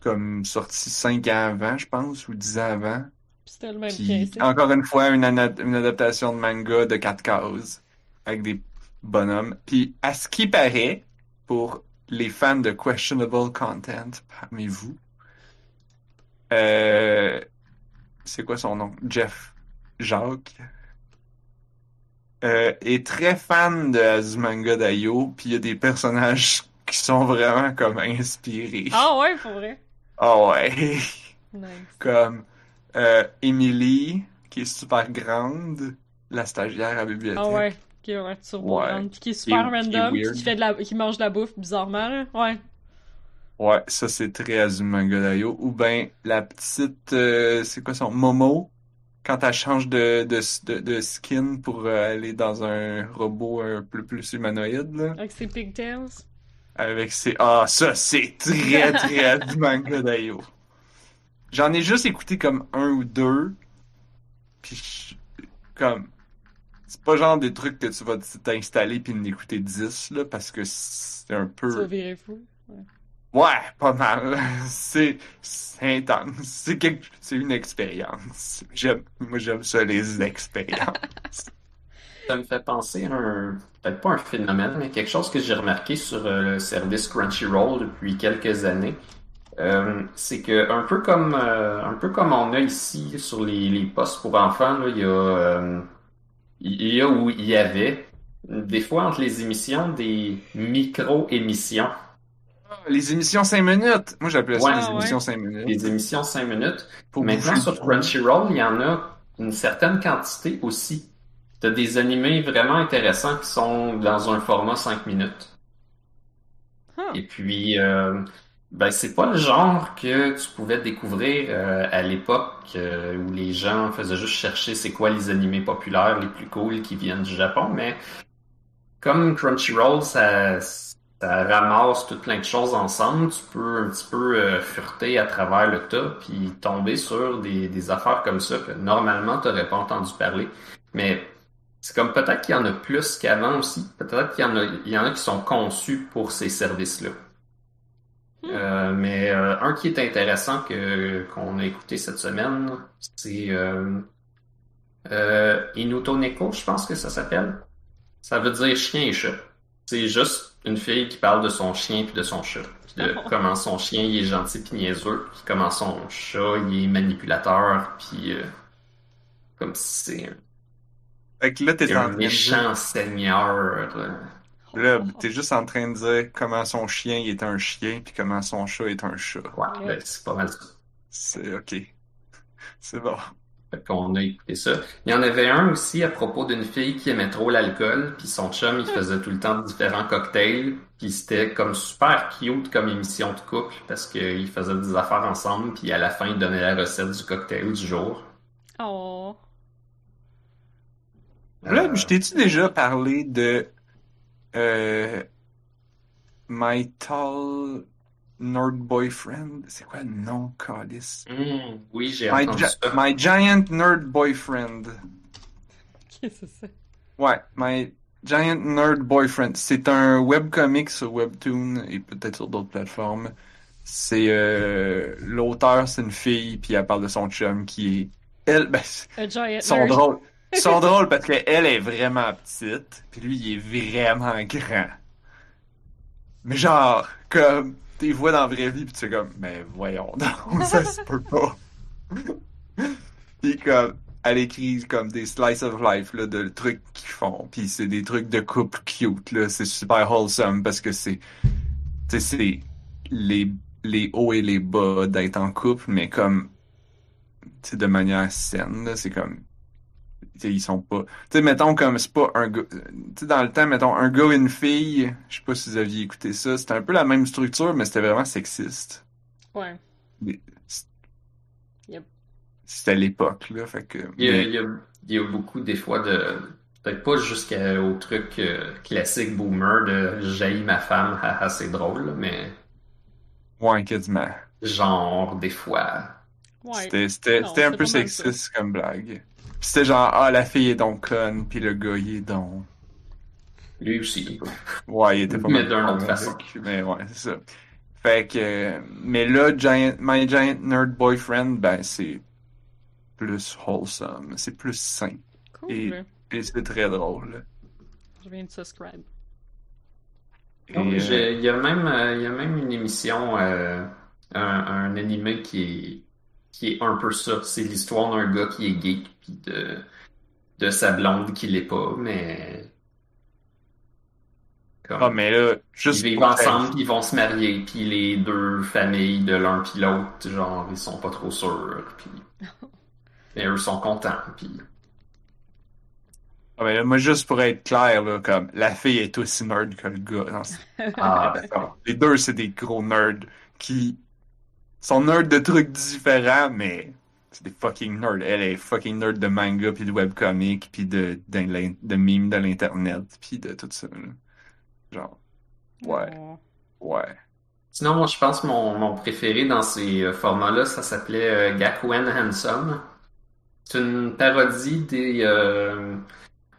S2: comme sorti 5 ans avant, je pense, ou 10 ans avant.
S1: C'était le même
S2: Puis, encore une fois, une, une adaptation de manga de quatre cases avec des bonhommes. Puis, à ce qui paraît, pour les fans de questionable content parmi vous, euh, c'est quoi son nom? Jeff Jacques euh, est très fan de Azumanga Daioh, puis il y a des personnages qui sont vraiment comme inspirés.
S1: Ah ouais, pour vrai?
S2: Ah ouais.
S1: Nice.
S2: comme euh, Emily, qui est super grande, la stagiaire à la bibliothèque.
S1: Ah ouais, qui est ouais, turbo
S2: Ouais.
S1: qui est super
S2: Qui qui
S1: random, qui fait de la, qui mange de la bouffe bizarrement, là. Ouais.
S2: Ouais, ça c'est très Azumanga Daioh. Ou ben la petite, euh, c'est quoi son Momo, quand elle change de, de, de, de skin pour euh, aller dans un robot un peu plus humanoïde, là,
S1: Avec ses pigtails.
S2: avec ses... Ah, ça c'est très <laughs> très Azumanga Daioh. J'en ai juste écouté comme un ou deux, puis je- comme... C'est pas genre des trucs que tu vas t'installer puis en écouter 10, là, parce que c'est un
S1: Tu vas
S2: peu...
S1: virer fou.
S2: Ouais, pas mal. <laughs> C'est c'est intense. C'est quelque... c'est une expérience. J'aime, moi j'aime ça les expériences. <laughs>
S3: Ça me fait penser à un, peut-être pas un phénomène, mais quelque chose que j'ai remarqué sur euh, le service Crunchyroll depuis quelques années. Euh, c'est que un peu comme euh, un peu comme on a ici sur les, les postes pour enfants, là, il y a euh, il y a où il y avait des fois entre les émissions des micro-émissions,
S2: Les émissions 5 minutes. Moi j'appelais ça
S3: Ouais,
S2: les
S1: ouais.
S2: émissions 5 minutes.
S3: des émissions 5 minutes.
S2: Pour
S3: Maintenant, sur Crunchyroll, il y en a une certaine quantité aussi. T'as des animés vraiment intéressants qui sont dans un format 5 minutes.
S1: Huh.
S3: Et puis, euh, ben, c'est pas le genre que tu pouvais découvrir euh, à l'époque euh, où les gens faisaient juste chercher c'est quoi les animés populaires les plus cool qui viennent du Japon, mais comme Crunchyroll, ça, ça ramasse tout plein de choses ensemble, tu peux un petit peu euh, fureter à travers le tas puis tomber sur des, des affaires comme ça que normalement t'aurais pas entendu parler. Mais c'est comme peut-être qu'il y en a plus qu'avant aussi. Peut-être qu'il y en a, il y en a qui sont conçus pour ces services-là. Euh, mais euh, un qui est intéressant que qu'on a écouté cette semaine, c'est euh, euh, Inuto Neko, je pense que ça s'appelle. Ça veut dire chien et chat. C'est juste une fille qui parle de son chien puis de son chat. Puis de <laughs> comment son chien il est gentil puis niaiseux, puis comment son chat il est manipulateur, puis euh, comme si c'est un,
S2: Fait que là t'es
S3: c'est
S2: en
S3: un
S2: train de
S3: méchant seigneur. euh.
S2: Là t'es juste en train de dire comment son chien il est un chien puis comment son chat est un chat.
S3: Ouais, ben, c'est pas mal ça.
S2: C'est ok. C'est bon.
S3: Fait qu'on a écouté ça. Il y en avait un aussi à propos d'une fille qui aimait trop l'alcool, puis son chum, il faisait tout le temps différents cocktails, puis c'était comme super cute comme émission de couple, parce qu'ils faisaient des affaires ensemble, puis à la fin, ils donnaient la recette du cocktail du jour.
S1: Oh.
S2: Là, je t'ai-tu déjà parlé de euh, My Tall Nerd Boyfriend. C'est quoi le nom, Calice?
S3: Hmm, oui, j'ai
S2: My,
S3: entendu
S2: Gi-
S3: ça.
S2: My Giant Nerd Boyfriend. <laughs>
S1: Qu'est-ce que c'est? Ça?
S2: Ouais, My Giant Nerd Boyfriend. C'est un webcomic sur Webtoon et peut-être sur d'autres plateformes. C'est euh, l'auteur, c'est une fille, puis elle parle de son chum qui est elle. Ben,
S1: A giant <laughs>
S2: ils sont
S1: nerd.
S2: drôles. Ils sont drôles parce qu'elle est vraiment petite, puis lui il est vraiment grand. Mais genre, comme, t'es vois dans la vraie vie, puis tu es comme, mais voyons <laughs> donc, ça se peut pas. puis comme, elle écrit comme des slice of life, là, de trucs qu'ils font, puis c'est des trucs de couple cute, là, c'est super wholesome parce que c'est, tu sais, c'est les, les hauts et les bas d'être en couple, mais comme, tu de manière saine, là, c'est comme, tu sais, ils sont pas, tu sais, mettons comme, c'est pas un gars, tu sais, dans le temps, mettons, un gars et une fille, je sais pas si vous aviez écouté ça, c'était un peu la même structure, mais c'était vraiment sexiste.
S1: Ouais.
S2: C'était l'époque, là, fait que,
S3: Il y a,
S2: mais-
S3: il y a, il y a beaucoup des fois de. Peut-être pas jusqu'au truc euh, classique boomer de jaillit ma femme, haha, c'est drôle, là, mais
S2: ouais, quasiment.
S3: genre des fois.
S1: Ouais.
S2: C'était, c'était,
S1: Non,
S2: c'était un peu sexiste comme blague. Puis c'était genre, ah, la fille est donc conne, puis le gars, il est donc...
S3: Lui aussi.
S2: Ouais, il était pas
S3: Mais
S2: mal
S3: d'une autre façon.
S2: Mais ouais, c'est ça. Fait que, euh, mais là, Giant, My Giant Nerd Boyfriend, ben, c'est plus wholesome, c'est plus sain.
S1: Cool.
S2: Et- Et c'est très drôle.
S1: Je viens de subscribe.
S3: Donc,
S2: euh,
S3: j'ai- Il y a même, euh, il y a même une émission, euh, un, un animé qui est, qui est un peu ça. C'est l'histoire d'un gars qui est geek, puis de, de sa blonde qui l'est pas, mais. Comme,
S2: Ah, mais là,
S3: ils
S2: juste
S3: vivent
S2: pour
S3: ensemble, puis ils vont se marier, puis les deux familles de l'un puis l'autre, genre, ils sont pas trop sûrs, puis. <laughs> Mais eux sont contents, puis.
S2: Ah, mais là, moi, juste pour être clair, là, comme, la fille est aussi nerd que le gars. Non, c'est- <laughs>
S3: Ah,
S2: Non, Les deux, c'est des gros nerds qui sont nerds de trucs différents, mais c'est des fucking nerds. Elle est fucking nerd de manga, puis de webcomic, puis de, de, de memes de l'internet, puis de tout ça. là. Genre, ouais,
S1: Oh.
S2: ouais.
S3: Sinon, moi, je pense que mon, mon préféré dans ces euh, formats-là, ça s'appelait euh, Gakuen Handsome. C'est une parodie des euh,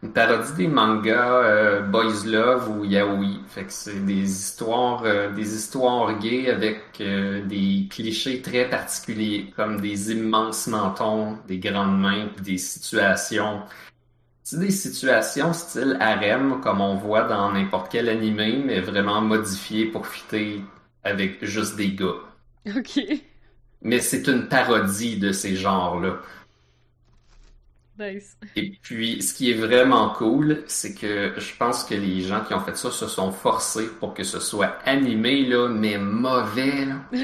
S3: une parodie des mangas euh, Boys Love ou Yaoi. Fait que c'est des histoires euh, des histoires gays avec euh, des clichés très particuliers, comme des immenses mentons, des grandes mains, puis des situations. C'est des situations style harem, comme on voit dans n'importe quel animé, mais vraiment modifiées pour fitter avec juste des gars.
S1: Ok.
S3: Mais c'est une parodie de ces genres-là.
S1: Nice. <laughs>
S3: Et puis, ce qui est vraiment cool, c'est que je pense que les gens qui ont fait ça se sont forcés pour que ce soit animé, là, mais mauvais, là. <laughs>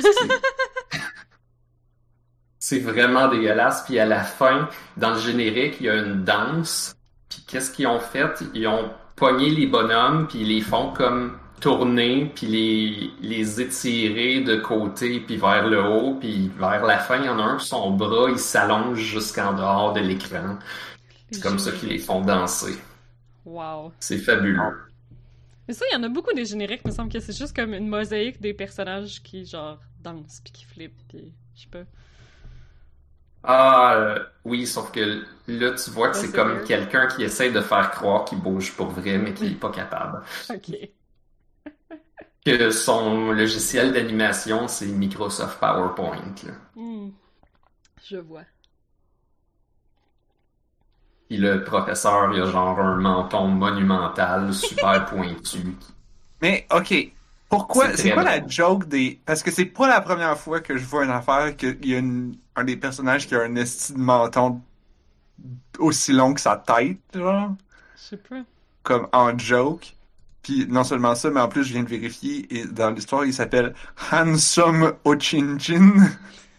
S3: C'est- vraiment dégueulasse. Puis à la fin, dans le générique, il y a une danse. Puis qu'est-ce qu'ils ont fait? Ils ont pogné les bonhommes, puis ils les font comme tourner, puis les, les étirer de côté, puis vers le haut, puis vers la fin, il y en a un, son bras, il s'allonge jusqu'en dehors de l'écran. C'est comme ça qu'ils les font danser.
S1: Wow.
S3: C'est fabuleux.
S1: Mais ça, il y en a beaucoup des génériques, il me semble que c'est juste comme une mosaïque des personnages qui, genre, dansent, puis qui flippent, puis je sais pas.
S3: Ah, euh, oui, sauf que là, tu vois que
S1: Ouais,
S3: c'est comme quelqu'un qui essaie de faire croire qu'il bouge pour vrai, mais qui est pas capable.
S1: Ok.
S3: Que son logiciel d'animation, c'est Microsoft PowerPoint. là.
S1: Hmm. Je vois.
S3: Puis le professeur, il a genre un menton monumental, super <laughs> pointu.
S2: Mais, ok. Pourquoi,
S3: C'est
S2: quoi la joke des. Parce que c'est pas la première fois que je vois une affaire qu'il y a une- un des personnages qui a un esti de menton aussi long que sa tête, genre.
S1: Je sais pas.
S2: comme en joke. Puis non seulement ça, mais en plus je viens de vérifier et dans l'histoire il s'appelle Handsome Ochinchin.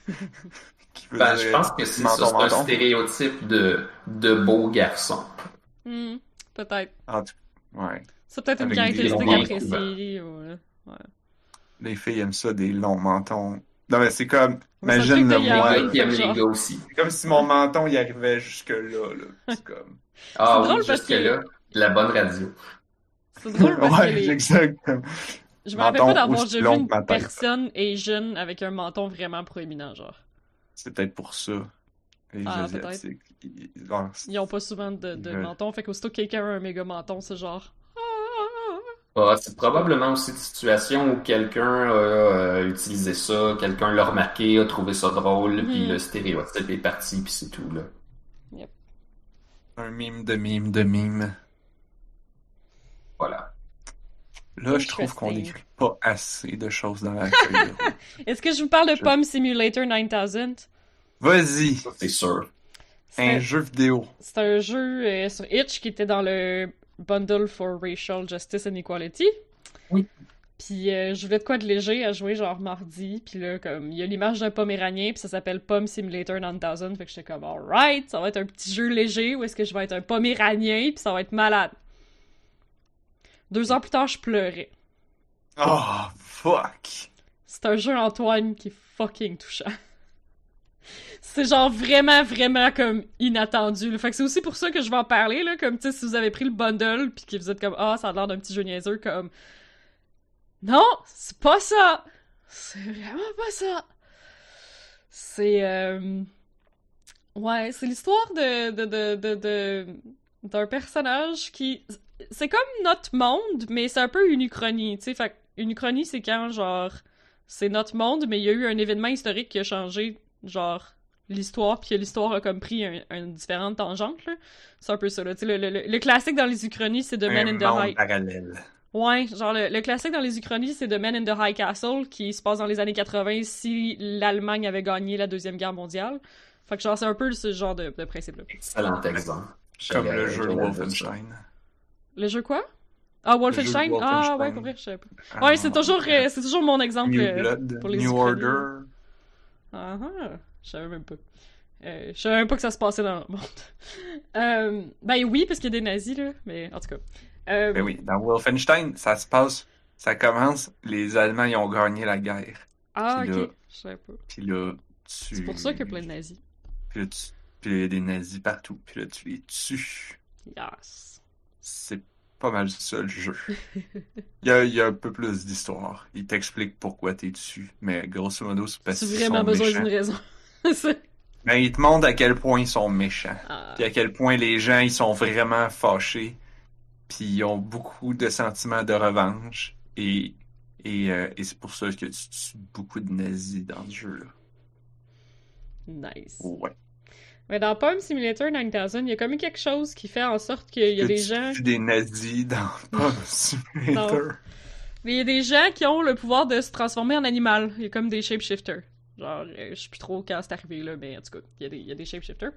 S2: <laughs> Qui veut
S3: Ben,
S2: dire
S3: je pense que c'est
S2: menton,
S3: ça, c'est un stéréotype de, de beau garçon.
S1: Hmm. Peut-être.
S2: En tout- Ouais.
S1: C'est peut-être une caractéristique appréciée. ou, ouais.
S2: Les filles aiment ça, des longs mentons. Non mais c'est comme, imagine le moi.
S3: Les gars aussi.
S2: C'est comme si mon menton il arrivait jusque là. là. <laughs> C'est comme.
S3: Ah
S1: C'est
S3: oui,
S1: drôle parce
S3: jusque-là, la bonne radio.
S1: C'est drôle parce que
S2: ouais,
S1: les...
S2: exactement.
S1: Je me rappelle pas d'avoir vu une personne Asian avec un menton vraiment proéminent, genre.
S2: C'est peut-être pour ça. Les
S1: Ah.
S2: Asiatiques, ils-
S1: ont pas souvent de, de
S2: Ouais.
S1: menton, fait qu'aussitôt que quelqu'un a un méga menton, c'est genre.
S3: Ah, c'est probablement aussi une situation où quelqu'un a euh, utilisé ça, quelqu'un l'a remarqué, a trouvé ça drôle, puis
S1: Mhm.
S3: le stéréotype est parti, puis c'est tout, là.
S2: un mime de mime de mime.
S3: Voilà.
S2: Là, je trouve qu'on n'écrit pas assez de choses dans la. <laughs>
S1: Est-ce que je vous parle de
S2: Je-
S1: Pomme Simulator 9000?
S2: Vas-y,
S3: Ça, c'est sûr.
S1: C'est
S2: un
S1: un,
S2: jeu vidéo.
S1: c'est un jeu euh, sur Itch qui était dans le Bundle for Racial Justice and Equality.
S3: Oui.
S1: Puis euh, je voulais de quoi de léger à jouer genre mardi, puis là comme il y a l'image d'un poméranien, puis ça s'appelle Pomme Simulator 9000, fait que j'étais comme alright, ça va être un petit jeu léger où est-ce que je vais être un poméranien, puis ça va être malade. Deux ans plus tard, je pleurais.
S2: Oh, fuck.
S1: C'est un jeu Antoine qui est fucking touchant. C'est genre vraiment, vraiment comme inattendu. là. Fait que c'est aussi pour ça que je vais en parler, là. Comme, tu sais, si vous avez pris le bundle puis que vous êtes comme, ah, ça a l'air d'un petit jeu niaiseux, comme. Non, c'est pas ça! C'est vraiment pas ça! C'est. euh, Ouais, c'est l'histoire de. de, de, de, de- d'un personnage qui. C'est comme notre monde, mais c'est un peu une uchronie, tu sais. Fait que une uchronie, c'est quand, genre, c'est notre monde, mais il y a eu un événement historique qui a changé, genre, l'histoire, puis que l'histoire a comme pris un, une différente tangente, là. C'est un peu ça, là. Tu sais, le, le- le- le classique dans les uchronies, c'est The
S2: Un
S1: Man in the High...
S2: parallèle.
S1: Ouais, genre, le, le classique dans les uchronies, c'est The Man in the High Castle, qui se passe dans les années 80 si l'Allemagne avait gagné la Deuxième Guerre mondiale. Fait que, genre, c'est un peu ce genre de, de principe-là.
S3: Excellent exemple.
S2: Comme le jeu. Wolfenstein.
S1: Le jeu quoi? Ah, Wolfenstein? Ah, ouais, pour vrai, je savais pas.
S2: Ah,
S1: Ouais, c'est toujours, euh, c'est toujours mon exemple
S2: New
S1: euh,
S2: Blood,
S1: pour les
S2: New. Order.
S1: Ah ah, je savais même pas. Euh, je savais même pas que ça se passait dans le monde. <laughs> Euh, ben oui, parce qu'il y a des nazis, là, mais en tout cas. Euh,
S2: Ben oui, dans Wolfenstein, ça se passe, ça commence, les Allemands, ils ont gagné la guerre.
S1: Ah,
S2: Puis là-
S1: ok, je savais pas.
S2: Puis là, tu...
S1: C'est pour ça qu'il y a plein de nazis.
S2: Puis là, tu... puis il y a des nazis partout. Puis là, tu les tues.
S1: Yes.
S2: C'est pas mal ça, le jeu. Il y a, il y a un peu plus d'histoire. Il t'explique pourquoi t'es dessus. Mais grosso modo, c'est parce
S1: Tu
S2: qu'ils
S1: vraiment
S2: sont
S1: besoin d'une raison. <laughs>
S2: Mais il te montre à quel point ils sont méchants.
S1: ah,
S2: Puis à quel point les gens, ils sont vraiment fâchés. Puis ils ont beaucoup de sentiments de revanche. Et, et, euh, et c'est pour ça que tu tues beaucoup de nazis dans ce jeu-là.
S1: nice.
S2: Ouais.
S1: Mais dans Palm Simulator 9000, il y a comme quelque chose qui fait en sorte qu'il y a
S2: Que
S1: des
S2: tu
S1: gens.
S2: des nazis dans <laughs> Palm Simulator.
S1: Mais il y a des gens qui ont le pouvoir de se transformer en animal. Il y a comme des shapeshifters. Genre, euh, je sais plus trop quand c'est arrivé, là, mais en tout cas, il y a des, il y a des shapeshifters.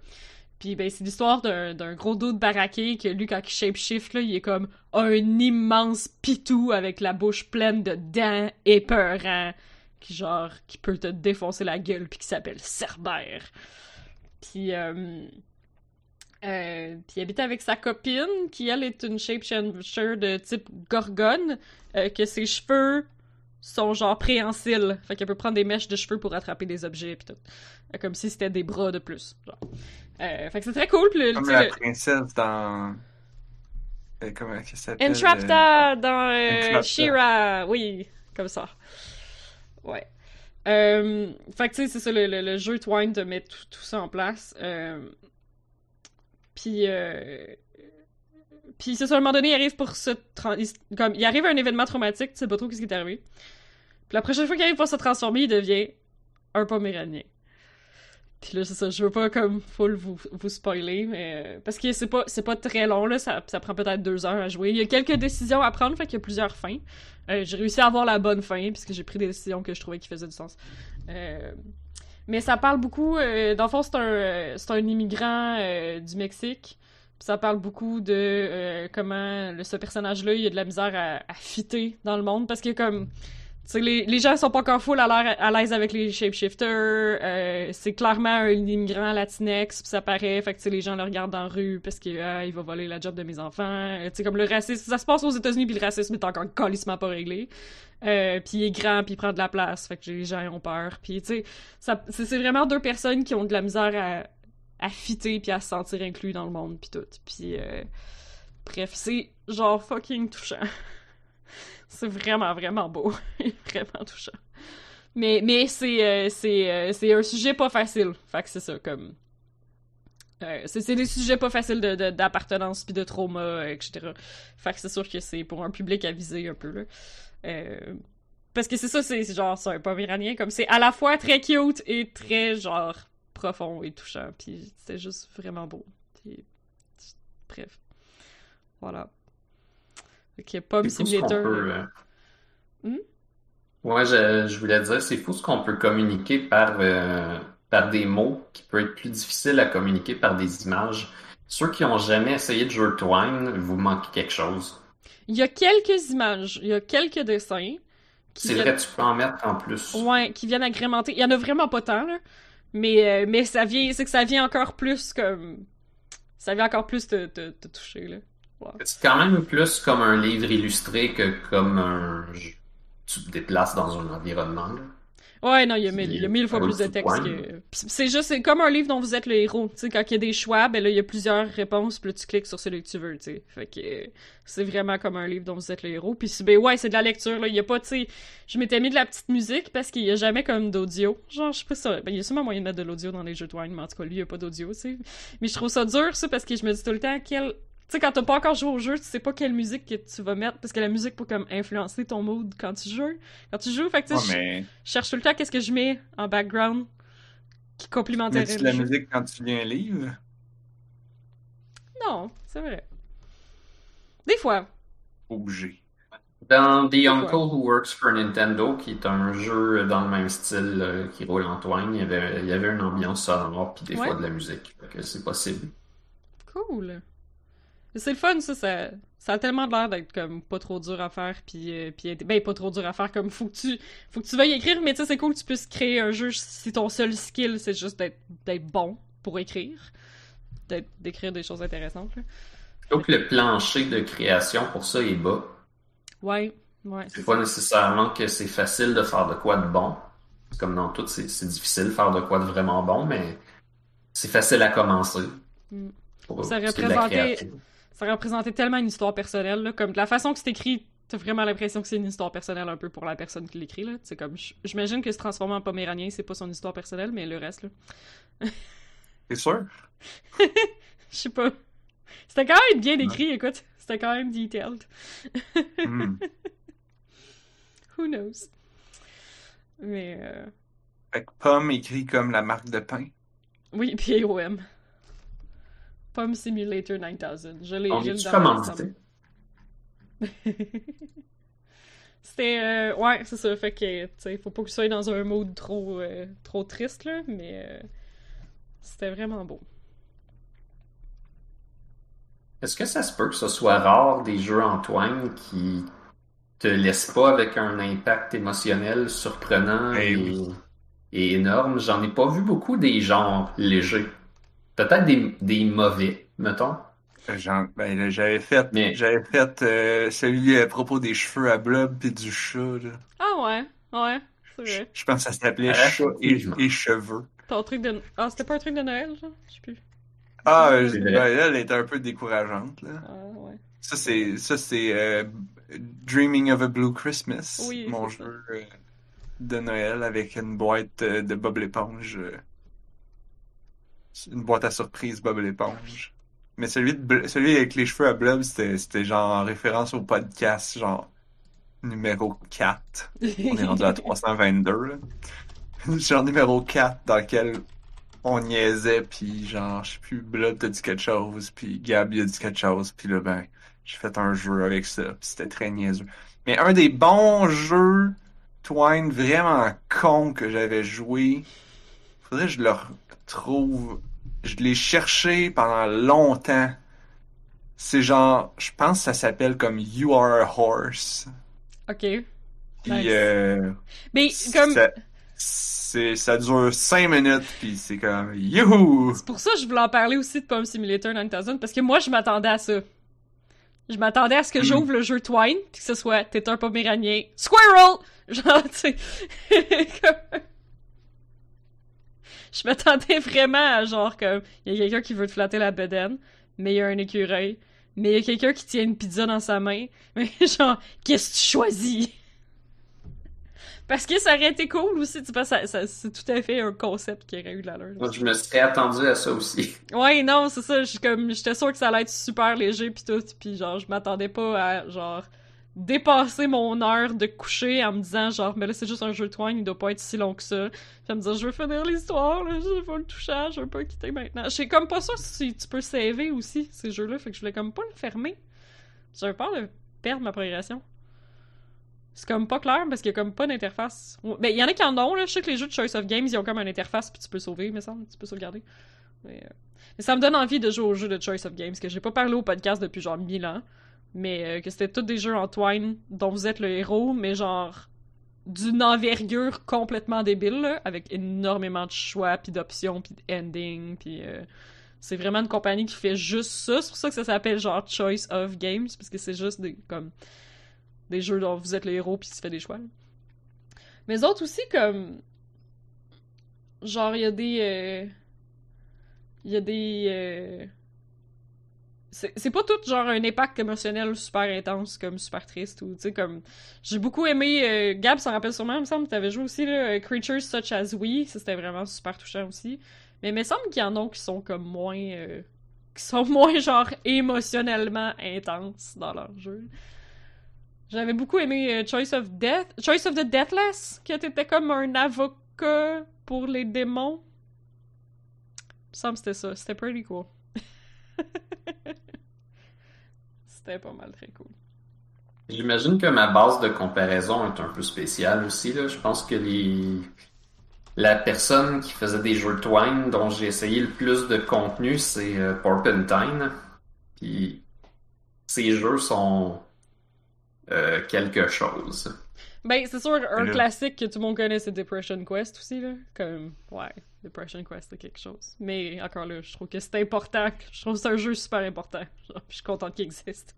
S1: Puis, ben, c'est l'histoire d'un d'un gros dos de baraqué que lui, quand il shapeshift, là, il est comme un immense pitou avec la bouche pleine de dents épeurants, qui, genre, qui peut te défoncer la gueule, puis qui s'appelle Cerbère. Puis, euh, euh, puis il habite avec sa copine, qui elle est une shapeshifter de type gorgone, euh, que ses cheveux sont genre préhensiles. Fait qu'elle peut prendre des mèches de cheveux pour attraper des objets pis tout. Euh, comme si c'était des bras de plus. Genre. Fait que c'est très cool. Puis le,
S2: Comme la
S1: le-
S2: princesse dans. comment elle s'appelle
S1: Entrapta dans
S2: Entrapta.
S1: She-Ra. Oui, comme ça. Ouais. Euh, fait que tu sais, c'est ça, le, le- le jeu Twine te met tout, ça en place. Euh, puis, euh, puis c'est ça, à un moment donné, il arrive pour se... il- comme, il arrive à un événement traumatique, tu sais pas trop ce qui est arrivé. Puis la prochaine fois qu'il arrive pour se transformer, il devient un poméranien. Puis là, c'est ça, je veux pas comme full vous, vous spoiler, mais... Parce que c'est pas, pas très long, là, ça, ça prend peut-être deux heures à jouer. Il y a quelques décisions à prendre, fait qu'il y a plusieurs fins. Euh, j'ai réussi à avoir la bonne fin, puisque j'ai pris des décisions que je trouvais qui faisaient du sens. Euh, Mais ça parle beaucoup... Euh, dans le fond, c'est un, c'est un immigrant euh, du Mexique. Ça parle beaucoup de comment ce personnage-là, il a de la misère à, à fitter dans le monde, parce que comme... Les, les gens sont pas encore full à l'aise avec les shapeshifters. euh, c'est clairement un immigrant latinex, puis ça paraît. Fait que les gens le regardent la rue parce qu'il il va voler la job de mes enfants. Euh, comme le racisme, ça se passe aux États-Unis, puis le racisme est encore calissement pas réglé. Euh, puis il est grand, puis il prend de la place. Fait que les gens ont peur. Puis tu sais, c'est vraiment deux personnes qui ont de la misère à, à fitter puis à se sentir inclus dans le monde, puis tout. Puis euh, bref, c'est genre fucking touchant. C'est vraiment, vraiment beau. <laughs> vraiment touchant. Mais, mais c'est, euh, c'est, euh, c'est un sujet pas facile. Fait que c'est ça, comme. Euh, c'est, c'est des sujets pas faciles de, de- d'appartenance puis de trauma, etc. Fait que c'est sûr que c'est pour un public avisé un peu, là. Parce que c'est ça, c'est c'est genre, c'est un poméranien, comme c'est à la fois très cute et très, genre, profond et touchant. Puis c'était juste vraiment beau. Bref. Voilà. Fait que
S3: qu'on
S1: Simulator. Hmm?
S3: Ouais, je, je voulais dire, c'est fou ce qu'on peut communiquer par, euh, par des mots qui peut être plus difficile à communiquer par des images. Ceux qui ont jamais essayé de jouer Twine, vous manquez quelque chose.
S1: Il y a quelques images, il y a quelques dessins. qui
S3: C'est
S1: viennent-
S3: vrai, tu peux en mettre en plus.
S1: Ouais, qui viennent agrémenter. Il y en a vraiment pas tant, là. Mais, euh, mais ça vient, c'est que ça vient encore plus comme. Ça vient encore plus te, te, te toucher, là.
S3: C'est quand même plus comme un livre illustré que comme un. Tu te déplaces dans un environnement. là.
S1: Ouais, non, il y a mille, il y a mille fois plus de texte que. C'est juste, c'est comme un livre dont vous êtes le héros. Tu sais, quand il y a des choix, ben là, il y a plusieurs réponses, puis là, tu cliques sur celui que tu veux, tu sais. Fait que euh, c'est vraiment comme un livre dont vous êtes le héros. Puis ben ouais, c'est de la lecture, là. Il y a pas, tu sais. Je m'étais mis de la petite musique parce qu'il y a jamais comme d'audio. Genre, je sais pas ça. Ben, il y a sûrement moyen de mettre de l'audio dans les jeux de wine, mais en tout cas, lui, il y a pas d'audio, tu sais. Mais je trouve ça dur, ça, parce que je me dis tout le temps, quel. Tu sais, quand t'as pas encore joué au jeu, tu sais pas quelle musique que tu vas mettre, parce que la musique peut comme influencer ton mood quand tu joues. Quand tu joues, fait que tu sais,
S2: Ouais, mais
S1: je cherche tout le temps qu'est-ce que je mets en background qui complémenterait
S2: mets-tu
S1: le
S2: de la
S1: jeu.
S2: musique quand tu lis un livre?
S1: Non, c'est vrai. Des fois.
S2: Obligé.
S3: Dans The
S1: Ouais.
S3: Uncle Who Works for Nintendo, qui est un jeu dans le même style euh, qui roule en Twine, il y avait, il y avait une ambiance sonore puis des
S1: Ouais.
S3: fois de la musique. Fait que c'est possible.
S1: Cool. C'est le fun, ça, ça. Ça a tellement l'air d'être comme pas trop dur à faire, puis, euh, puis ben pas trop dur à faire, comme faut que tu, faut que tu veuilles écrire, mais tu sais, c'est cool que tu puisses créer un jeu si ton seul skill c'est juste d'être, d'être bon pour écrire, d'écrire des choses intéressantes. Là.
S3: Que le plancher de création pour ça est bas.
S1: Ouais, ouais.
S3: C'est pas nécessairement que c'est facile de faire de quoi de bon. Comme dans tout, c'est difficile de faire de quoi de vraiment bon, mais c'est facile à commencer.
S1: Mm.
S3: Pour
S1: Ça représentait-. Ça représentait tellement une histoire personnelle, là, comme de la façon que c'est écrit, t'as vraiment l'impression que c'est une histoire personnelle un peu pour la personne qui l'écrit, là. C'est comme, j'imagine que se transformer en poméranien, c'est pas son histoire personnelle, mais le reste, là. <laughs>
S2: T'es sûr?
S1: Je sais pas. C'était quand même bien écrit, écoute. C'était quand même detailed.
S2: Hmm. <laughs>
S1: Who knows? Mais, euh...
S2: Fait que pomme écrit comme la marque de pain.
S1: oui, puis AOM. Pomme Simulator 9000. Je l'ai,
S3: On est-tu commandité? <laughs>
S1: C'était euh, ouais, c'est ça, fait que tu sais, faut pas que tu sois dans un mode trop euh, trop triste là, mais euh, c'était vraiment beau.
S3: Est-ce que ça se peut que ce soit rare des jeux Antoine qui te laissent pas avec un impact émotionnel surprenant
S2: Eh
S3: et,
S2: oui.
S3: et énorme? J'en ai pas vu beaucoup des genres légers. Peut-être des, des mauvais, mettons.
S2: Genre, ben, là, j'avais fait,
S3: Mais-
S2: j'avais fait euh, celui à propos des cheveux à blob pis du chat, là.
S1: Ah ouais, ouais, c'est
S2: Je,
S1: vrai.
S2: je pense que ça s'appelait
S3: Ah,
S2: chat et, cheveux.
S1: Ton truc de Ah, c'était pas un truc de Noël, genre, je sais plus.
S2: Ah, euh,
S3: vrai.
S2: ben, là, elle était un peu décourageante, là.
S1: Ah ouais.
S2: Ça, c'est, ça, c'est euh, Dreaming of a Blue Christmas,
S1: Oui,
S2: mon
S1: ça.
S2: jeu euh, de Noël avec une boîte euh, de Bob l'éponge. Une boîte à surprise Bob l'éponge. Mais celui, de, celui avec les cheveux à blob, c'était, genre en référence au podcast, genre numéro 4. On est rendu à <laughs> 322, là. Genre numéro 4 dans lequel on niaisait, puis genre, je sais plus, Blood t'a dit quelque chose, puis Gab il a dit quelque chose, puis là, ben, j'ai fait un jeu avec ça, puis c'était très niaiseux. Mais un des bons jeux Twine vraiment con que j'avais joué, faudrait que je le retrouve. Je l'ai cherché pendant longtemps. C'est genre, je pense que ça s'appelle comme You Are a Horse.
S1: ok.
S2: Puis,
S1: Nice.
S2: euh,
S1: Mais comme.
S2: ça, c'est, ça dure 5 minutes, puis c'est comme Youhou!
S1: C'est pour ça que je voulais en parler aussi de Pomme Simulator 9000, parce que moi, je m'attendais à ça. Je m'attendais à ce que
S2: Hmm.
S1: j'ouvre le jeu Twine, puis que ce soit t'es un poméranien, Squirrel! <laughs> Genre, tu sais. <laughs> Je m'attendais vraiment à genre comme, il y a quelqu'un qui veut te flatter la bedaine, mais il y a un écureuil, mais il y a quelqu'un qui tient une pizza dans sa main. <laughs> Mais genre, qu'est-ce que tu choisis? Parce que ça aurait été cool aussi, tu vois, ça, ça- c'est tout à fait un concept qui aurait eu de l'allure.
S3: Moi, je me serais attendu à ça aussi. <laughs>
S1: Ouais, non, c'est ça, je suis comme, j'étais sûre que ça allait être super léger pis tout, pis genre, je m'attendais pas à, genre, dépasser mon heure de coucher en me disant, genre, mais là, c'est juste un jeu de twine, il doit pas être si long que ça. Puis me dire, je veux finir l'histoire, je veux le toucher, je veux pas quitter maintenant. J'étais comme pas sûre si tu peux saver aussi, ces jeux-là, fait que je voulais comme pas le fermer. J'avais peur de perdre ma progression. C'est comme pas clair parce qu'il y a comme pas d'interface. Ben, il y en a qui en ont, là. Je sais que les jeux de Choice of Games, ils ont comme une interface puis tu peux sauver, mais ça, tu peux sauvegarder. Mais, euh, mais ça me donne envie de jouer aux jeux de Choice of Games, que j'ai pas parlé au podcast depuis genre 1000 ans. Mais euh, que c'était tous des jeux en twine dont vous êtes le héros, mais genre d'une envergure complètement débile, là, avec énormément de choix, puis d'options, puis d'ending, puis euh, c'est vraiment une compagnie qui fait juste ça. C'est pour ça que ça s'appelle genre Choice of Games, parce que c'est juste des comme des jeux dont vous êtes le héros puis tu fais des choix. Mais autres aussi comme genre il y a des euh, il y a des c'est pas tout genre un impact émotionnel super intense comme super triste ou tu sais comme j'ai beaucoup aimé euh, Gab s'en rappelle sûrement il me semble t'avais joué aussi là, euh, Creatures Such As We ça c'était vraiment super touchant aussi. Mais il me semble qu'il y en a qui sont comme moins euh, qui sont <laughs> moins genre émotionnellement intenses dans leur jeu. J'avais beaucoup aimé euh, Choice of Death Choice of the Deathless qui était comme un avocat pour les démons. Il me semble c'était ça c'était pretty cool <laughs> c'était pas mal très cool
S3: J'imagine que ma base de comparaison est un peu spéciale aussi, là. Je pense que les... la personne qui faisait des jeux twine dont j'ai essayé le plus de contenu, c'est euh, Porpentine. Puis ces jeux sont euh, quelque chose.
S1: Ben, c'est sûr, un classique que tout le monde connaît, c'est Depression Quest aussi, là. Comme, ouais, Depression Quest, c'est quelque chose. Mais encore là, je trouve que c'est important. Je trouve que c'est un jeu super important. Genre, je suis contente qu'il existe.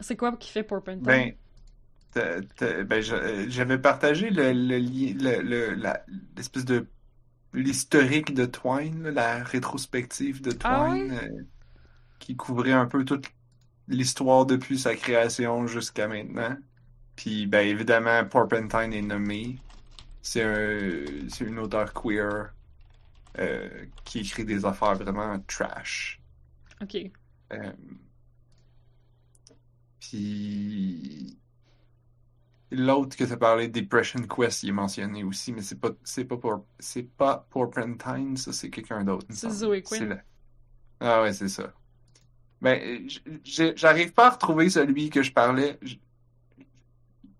S1: C'est quoi qui fait Porpentine?
S2: Ben, ben, j'avais partagé le, le, li- le- l'espèce de l'historique de Twine, là, la rétrospective de
S1: Ah
S2: Twine, euh, qui couvrait un peu toute l'histoire depuis sa création jusqu'à maintenant. Puis, ben, évidemment, Porpentine est nommé. C'est un, c'est une auteure queer euh, qui écrit des affaires vraiment trash.
S1: Ok.
S2: Euh, Puis l'autre que tu as parlé, Depression Quest, il est mentionné aussi, mais c'est pas c'est pas pour c'est pas Porpentine, ça c'est quelqu'un d'autre.
S1: C'est. Zoe Quinn.
S2: Ah ouais, c'est ça. Ben, j'arrive pas à retrouver celui que je parlais.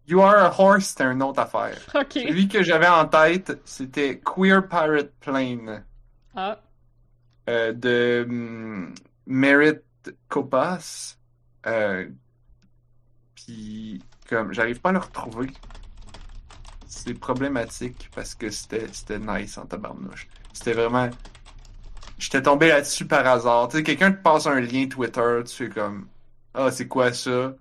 S2: You Are a Horse, c'était une autre affaire. <laughs> Celui que j'avais en tête, c'était Queer Pirate Plane
S1: Ah.
S2: euh, de hum, Merit Copas. Euh, puis, comme, j'arrive pas à le retrouver. C'est problématique parce que c'était c'était nice en tabarnouche. C'était vraiment. J'étais tombé là-dessus par hasard. Tu sais, quelqu'un te passe un lien Twitter, tu fais comme Ah, c'est quoi ça?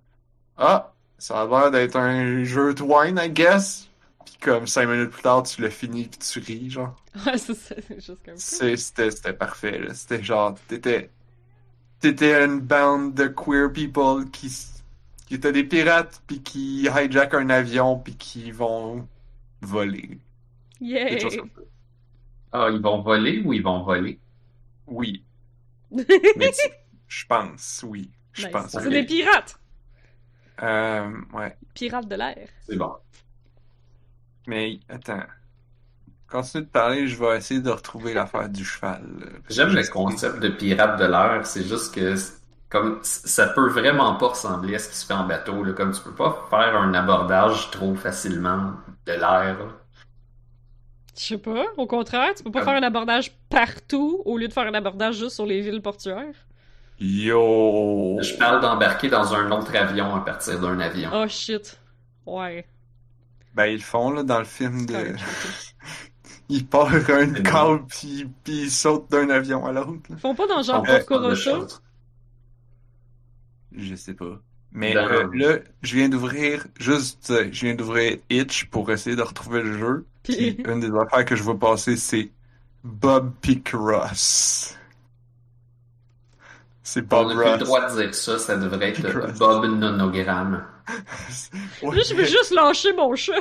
S2: Ah, ça a l'air d'être un jeu Twine, I guess. Puis comme cinq minutes plus tard, tu l'as fini puis tu ris, genre. <laughs>
S1: Ouais, c'est ça. C'est juste comme ça.
S2: C'était c'était parfait, là. C'était genre, t'étais. T'étais une bande de queer people qui, s- qui étaient des pirates, puis qui hijack un avion, puis qui vont voler. Quelque
S1: Yay!
S2: chose comme ça.
S3: Ah, ils vont voler ou ils vont voler?
S2: Oui, <laughs>
S3: Mais tu-
S2: je pense, oui. Je
S1: Nice.
S2: pense.
S1: C'est des pirates!
S2: Euh, ouais.
S1: Pirates de l'air.
S3: c'est bon.
S2: Mais attends. Continue de parler, je vais essayer de retrouver l'affaire du cheval.
S3: J'aime le concept de pirate de l'air, c'est juste que comme ça peut vraiment pas ressembler à ce qui se fait en bateau, là. Comme tu peux pas faire un abordage trop facilement de l'air.
S1: Je sais pas. Au contraire, tu peux pas
S3: Comme-
S1: faire un abordage partout au lieu de faire un abordage juste sur les villes portuaires.
S2: Yo!
S3: Je parle d'embarquer dans un autre avion à partir d'un avion.
S1: Oh shit. Ouais.
S2: Ben, ils le font, là, dans le film de.
S1: Ouais, <laughs>
S2: Il part un câble, puis, puis il saute d'un avion à l'autre. là.
S1: Ils font pas dans genre Porco.
S2: Je sais pas. Mais
S3: Ben,
S2: euh, là, je viens d'ouvrir, juste, euh, je viens d'ouvrir Itch pour essayer de retrouver le jeu. Puis
S1: Puis-
S2: une des affaires que je vois passer, c'est Bob Picross. C'est
S3: On
S2: Bob
S3: n'a plus le
S2: Ross.
S3: droit de dire ça, ça devrait être. Bob Nonogramme. <laughs>
S2: Ouais.
S1: Là, je veux juste lâcher mon chat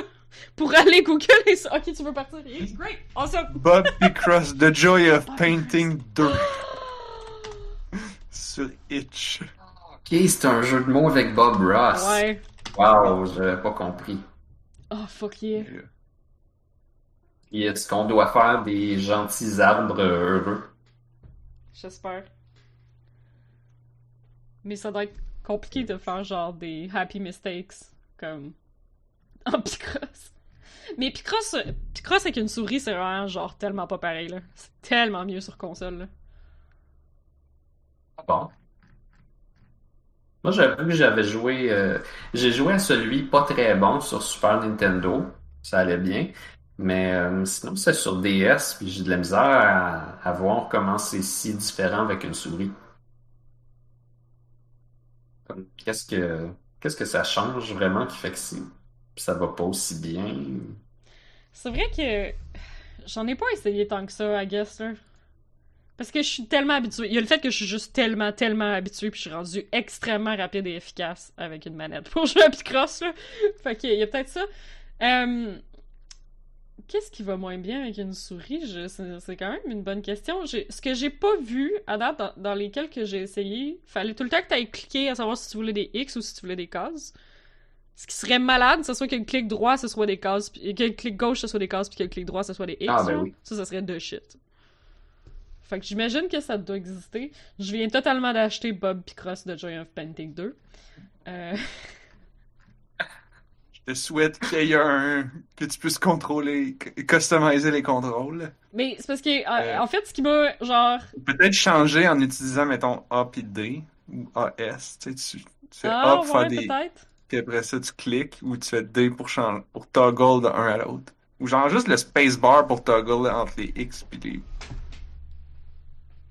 S1: pour aller googler ça. Ok, tu veux partir? Great! Awesome!
S2: Bob Picross, The Joy of <laughs> Painting 2 <gasps> sur Itch.
S3: Ok, c'est un jeu de mots avec Bob Ross.
S1: Ouais.
S3: Wow, j'avais pas compris.
S1: Oh, fuck yeah.
S3: Et Est-ce qu'on doit faire des gentils arbres heureux?
S1: J'espère. Mais ça doit être compliqué de faire genre des happy mistakes comme en Picross. Mais Picross, Picross avec une souris, c'est vraiment genre tellement pas pareil là. C'est tellement mieux sur console là.
S3: Ah Bon? Moi, j'avoue que j'avais joué. euh, j'ai joué à celui pas très bon sur Super Nintendo. Ça allait bien. Mais euh, sinon, c'est sur DS, puis j'ai de la misère à, à voir comment c'est si différent avec une souris. Qu'est-ce que qu'est-ce que ça change vraiment qui fait que ça va pas aussi bien?
S1: C'est vrai que j'en ai pas essayé tant que ça, I guess là. Parce que je suis tellement habituée. Il y a le fait que je suis juste tellement, tellement habituée, puis je suis rendue extrêmement rapide et efficace avec une manette pour jouer à Picross, là. Fait qu'il y a peut-être ça. Euh, Qu'est-ce qui va moins bien avec une souris? C'est c'est quand même une bonne question. Ce que j'ai pas vu à date dans, dans lesquels que j'ai essayé, fallait tout le temps que tu ailles cliquer à savoir si tu voulais des X ou si tu voulais des cases. Ce qui serait malade, ce soit que le clic droit, ce soit des cases, puis que le clic gauche, ce soit des cases, puis que le clic droit, ce soit des X.
S3: Ah, ben oui.
S1: Ça, ça serait de shit. Fait que j'imagine que ça doit exister. Je viens totalement d'acheter Bob Picross de Joy of Painting 2. Euh, <laughs>
S2: Je te souhaite qu'il y ait un. que tu puisses contrôler, customiser les contrôles.
S1: Mais c'est parce que,
S2: Euh.
S1: en fait, ce qui m'a, genre...
S2: Peut-être changer en utilisant, mettons, A puis D ou AS. Tu sais, tu, tu fais A
S1: Ah,
S2: pour
S1: ouais,
S2: faire des. Puis après ça, tu cliques ou tu fais D pour, changer, pour toggle de un à l'autre. Ou genre juste le spacebar pour toggle entre les X puis les.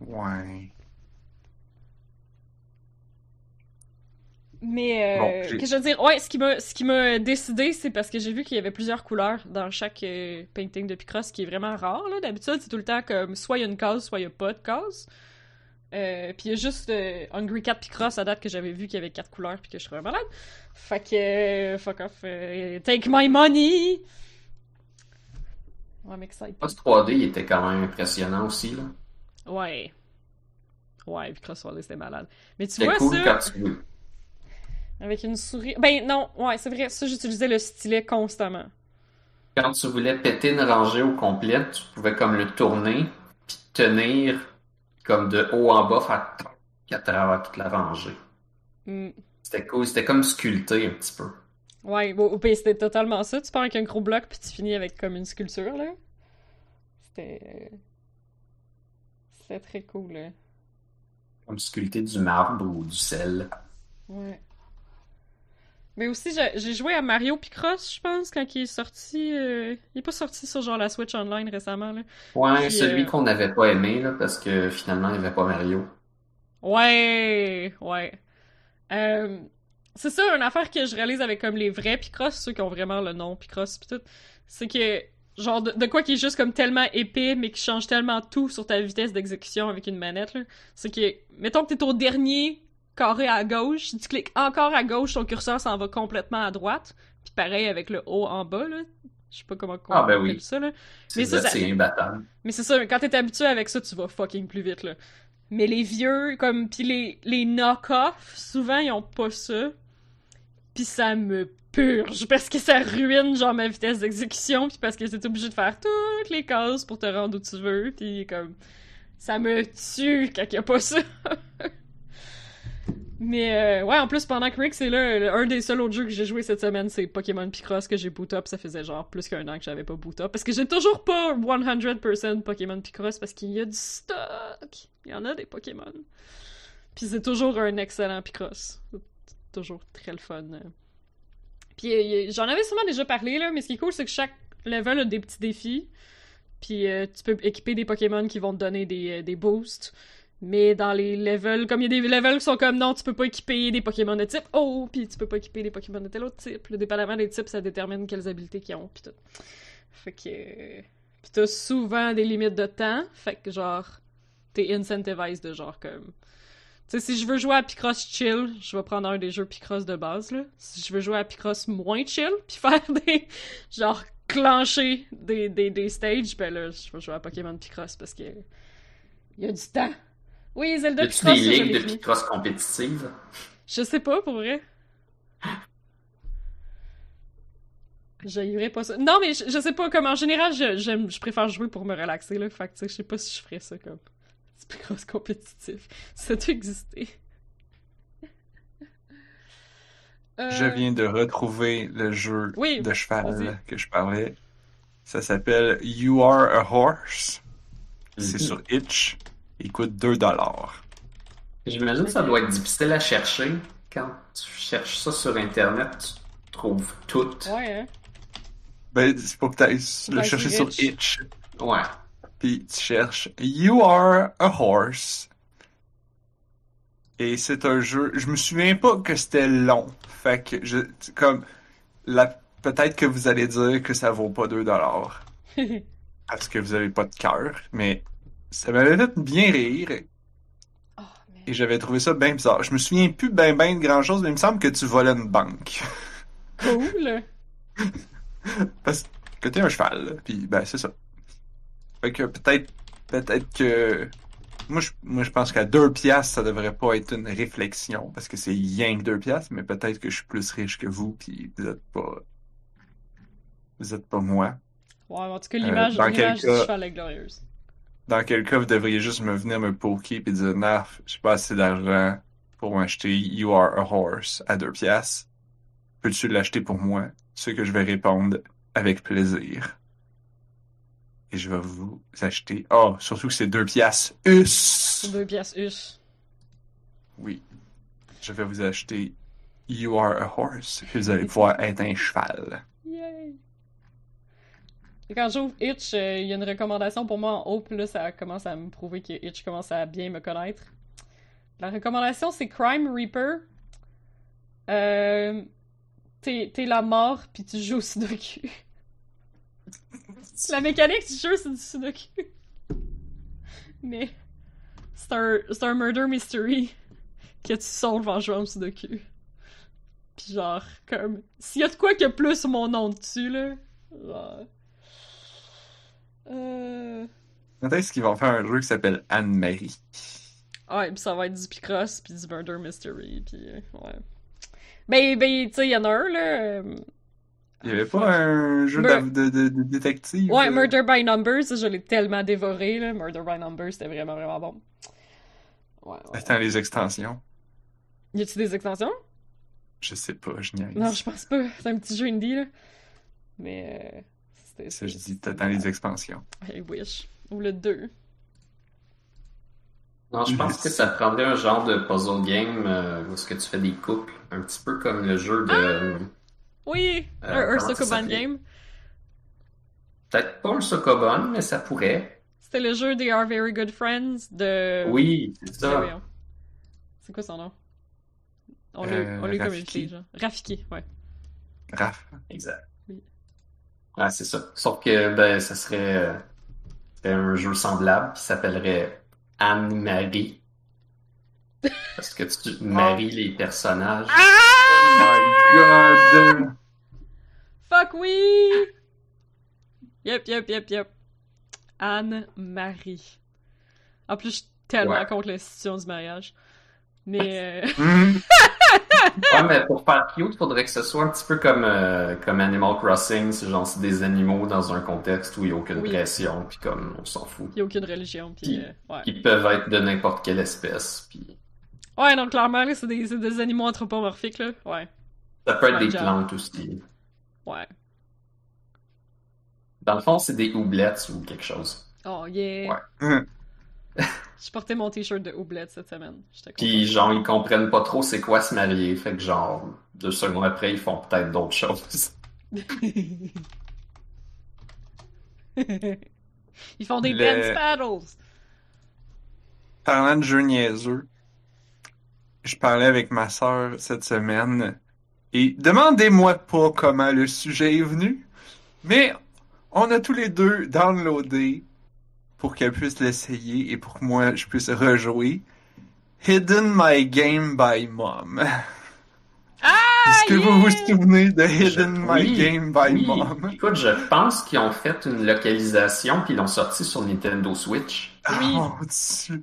S2: Ouais.
S1: Mais, euh,
S2: Bon,
S1: que je veux dire, ouais, ce qui m'a, ce qui m'a décidé, c'est parce que j'ai vu qu'il y avait plusieurs couleurs dans chaque euh, painting de Picross, ce qui est vraiment rare, là. D'habitude, c'est tout le temps comme soit il y a une case, soit il y a pas de case. Euh, puis il y a juste euh, Hungry Cat Picross à date que j'avais vu qu'il y avait quatre couleurs puis que je serais malade. Fait que, euh, fuck off, euh, take my money! Ouais, m'excite.
S3: Post 3D, il était quand même impressionnant aussi, là.
S1: Ouais. Ouais, Picross 3D, c'était malade. Mais tu vois
S3: cool
S1: ça...
S3: quand tu
S1: Avec une souris. Ben non, ouais, c'est vrai. Ça, j'utilisais le stylet constamment.
S3: Quand tu voulais péter une rangée au complet, tu pouvais comme le tourner, puis tenir comme de haut en bas, faire à travers toute la rangée.
S1: Hmm.
S3: C'était cool, c'était comme sculpté un petit peu.
S1: Ouais, pays, c'était totalement ça. Tu pars avec un gros bloc puis tu finis avec comme une sculpture, là. C'était. C'était très cool, là.
S3: Comme sculpter du marbre ou du sel.
S1: Ouais. Mais aussi, j'ai joué à Mario Picross, je pense, quand il est sorti. euh, Il est pas sorti sur genre la Switch Online récemment, là.
S3: Ouais,
S1: Puis,
S3: celui
S1: euh,
S3: qu'on n'avait pas aimé, là, parce que finalement, il n'y avait pas Mario.
S1: Ouais, ouais. Euh, c'est ça, une affaire que je réalise avec comme les vrais Picross, ceux qui ont vraiment le nom Picross pis tout, c'est que genre de, de quoi qui est juste comme tellement épais mais qui change tellement tout sur ta vitesse d'exécution avec une manette là, c'est que mettons que t'es au dernier carré à gauche, si tu cliques encore à gauche, ton curseur s'en va complètement à droite, puis pareil avec le haut en bas là. Je sais pas comment on
S3: Ah, ben
S1: appelle
S3: oui.
S1: ça là. Mais ça, ça-
S3: c'est imbattable.
S1: Mais c'est ça, quand t'es habitué avec ça, tu vas fucking plus vite, là. Mais les vieux, comme, pis les, les knock-off, souvent, ils ont pas ça. Pis ça me purge, parce que ça ruine, genre, ma vitesse d'exécution, pis parce que t'es obligé de faire toutes les cases pour te rendre où tu veux, pis comme... Ça me tue quand y a pas ça. <laughs> Mais euh, ouais, en plus, pendant que Rick, c'est là, le- un des seuls autres jeux que j'ai joué cette semaine, c'est Pokémon Picross que j'ai boot up. Ça faisait genre plus qu'un an que j'avais pas boot up. Parce que j'ai toujours pas 100% Pokémon Picross parce qu'il y a du stock. Il y en a des Pokémon. Puis c'est toujours un excellent Picross. Toujours très le fun. Puis euh, j'en avais sûrement déjà parlé, là, mais ce qui est cool, c'est que chaque level a des petits défis. Puis euh, tu peux équiper des Pokémon qui vont te donner euh, des boosts. Mais dans les levels, comme il y a des levels qui sont comme non, tu peux pas équiper des Pokémon de type oh, puis tu peux pas équiper des Pokémon de tel autre type. Le dépendamment des types, ça détermine quelles habiletés qu'ils ont, puis tout. Fait que. Puis t'as souvent des limites de temps, fait que genre. T'es incentivized de genre comme. Tu sais, si je veux jouer à Picross chill, je vais prendre un des jeux Picross de base, là. Si je veux jouer à Picross moins chill, <laughs> puis faire des... genre, clencher des, des, des stages, ben là, je vais jouer à Pokémon Picross parce que... Il y a du temps. Oui, Zelda Picross,
S3: des
S1: ça, je
S3: ligues de. Picross compétitives?
S1: Je sais pas, pour vrai. <laughs> J'haïrais pas ça. Non, mais je, je sais pas, comme en général, je, j'aime, je préfère jouer pour me relaxer, là. Fait que, tu sais, je sais pas si je ferais ça comme. <laughs> C'est plus grosse compétitif. Ça doit exister. Euh,
S2: Je viens de retrouver le jeu
S1: Oui,
S2: de cheval
S1: vas-y.
S2: que je parlais. Ça s'appelle You Are a Horse. C'est
S3: Mhm.
S2: sur Itch. Il coûte 2 dollars.
S3: J'imagine que ça doit être difficile à chercher. Quand tu cherches ça sur Internet, tu trouves tout.
S1: Ouais, hein.
S2: Ben, c'est pour que tu ailles le chercher sur
S1: Itch.
S3: Ouais.
S2: Puis tu cherches You Are a Horse. Et c'est un jeu. Je me souviens pas que c'était long. Fait que je. Comme. La... Peut-être que vous allez dire que ça vaut pas 2 dollars. <laughs> Parce que vous avez pas de cœur. Mais ça m'avait fait bien rire.
S1: Oh.
S2: Et j'avais trouvé ça bien bizarre. Je me souviens plus ben ben de grand chose, mais il me semble que tu volais une banque. <laughs>
S1: Cool!
S2: Parce que t'es un cheval. Puis ben c'est ça. Fait que peut-être peut-être que moi je, moi je pense qu'à deux piastres ça devrait pas être une réflexion parce que c'est rien que deux piastres, mais peut-être que je suis plus riche que vous puis vous êtes pas vous êtes pas moi.
S1: Ouais, en tout cas, l'image,
S2: Euh,
S1: l'image du cheval est glorieuse.
S2: Dans quel cas vous devriez juste me venir me poker puis dire Narf, j'ai pas assez d'argent pour m'acheter You Are a Horse à deux piastres. Peux-tu l'acheter pour moi? Ce que je vais répondre avec plaisir. Et je vais vous acheter. Oh, surtout que c'est deux piastres. Us!
S1: Deux pièces us.
S2: Oui. Je vais vous acheter You Are a Horse. Puis vous allez pouvoir être un cheval.
S1: Quand j'ouvre Itch, euh, il y a une recommandation pour moi en haut, puis là, ça commence à me prouver que Itch commence à bien me connaître. La recommandation, c'est Crime Reaper. Euh, t'es, la mort, puis tu joues au Sudoku. <laughs> la mécanique du jeu, c'est du Sudoku. Mais c'est un, c'est un murder mystery que tu solves en jouant au Sudoku. Pis genre, comme, s'il y a de quoi qui a plus mon nom dessus, là. Euh...
S2: Quand est-ce qu'ils vont faire un jeu qui s'appelle Anne-Marie?
S1: Ouais, pis ça va être du Picross, pis du Murder Mystery, pis euh, ouais. Ben, ben, tu sais, il y en a un, là... euh,
S2: Il y avait pas un jeu
S1: Mur-
S2: de, de, de détective?
S1: Ouais,
S2: là?
S1: Murder by Numbers, je l'ai tellement dévoré, là. Murder by Numbers, c'était vraiment, vraiment bon. Ouais, ouais.
S2: Attends, les extensions.
S1: Y a-tu des extensions?
S2: Je sais pas, je niaise.
S1: Non, je pense pas. C'est un petit jeu indie, là. Mais, euh, c'était...
S2: Ça, je dis, t'attends les expansions.
S1: I wish. Ou le 2.
S3: Non, je pense que ça prendrait un genre de puzzle game euh, où est-ce que tu fais des couples, un petit peu comme le jeu de...
S1: Oui!
S3: Euh,
S1: un un
S3: comment ça
S1: Sokoban game.
S3: Peut-être pas un Sokobon, mais ça pourrait.
S1: C'était le jeu They Are Very Good Friends de...
S3: Oui, c'est
S1: Ah,
S3: ça.
S1: C'est quoi son nom? On l'a
S2: Euh,
S1: on l'a
S2: Rafiki.
S1: communiqué, genre. Rafiki, ouais.
S2: Raph.
S3: Exact. Ah, c'est ça. Sauf que ben, ça serait, euh, serait un jeu semblable qui s'appellerait Anne-Marie. Parce que tu maries les personnages.
S2: Oh my god!
S1: Fuck oui! Yep, yep, yep, yep. Anne-Marie. En plus, je suis tellement
S3: Ouais.
S1: contre l'institution du mariage. Mais... euh,
S2: Hmm. <laughs>
S3: Ouais, mais pour faire cute, il faudrait que ce soit un petit peu comme, euh, comme Animal Crossing. C'est genre, c'est des animaux dans un contexte où il n'y a aucune
S1: Oui.
S3: pression, puis comme on s'en fout.
S1: y a aucune religion, puis... Euh, ouais.
S3: Qui peuvent être de n'importe quelle espèce. Puis
S1: Ouais, donc clairement, là, c'est des, c'est des animaux anthropomorphiques, là. Ouais.
S3: ça peut être des
S1: genre.
S3: plantes aussi.
S1: Ouais.
S3: Dans le fond, c'est des houblettes ou quelque chose.
S1: Oh, yeah.
S3: Ouais. <laughs>
S1: Je portais mon t-shirt de houblette cette semaine.
S3: Puis genre, ils comprennent pas trop c'est quoi se marier. Fait que genre, deux secondes après, ils font peut-être d'autres choses. <laughs>
S1: Ils font des
S2: Le-
S1: dance battles.
S2: Parlant de jeux niaiseux, je parlais avec ma sœur cette semaine et demandez-moi pas comment le sujet est venu, mais on a tous les deux downloadé pour qu'elle puisse l'essayer et pour que moi je puisse rejouer Hidden My Game by Mom.
S1: Ah!
S2: Est-ce que vous vous souvenez de Hidden My
S3: Oui,
S2: Game by
S3: oui.
S2: Mom?
S3: Écoute, je pense qu'ils ont fait une localisation puis ils l'ont sorti sur Nintendo Switch.
S2: Ah,
S1: Oui.
S2: mon Dieu.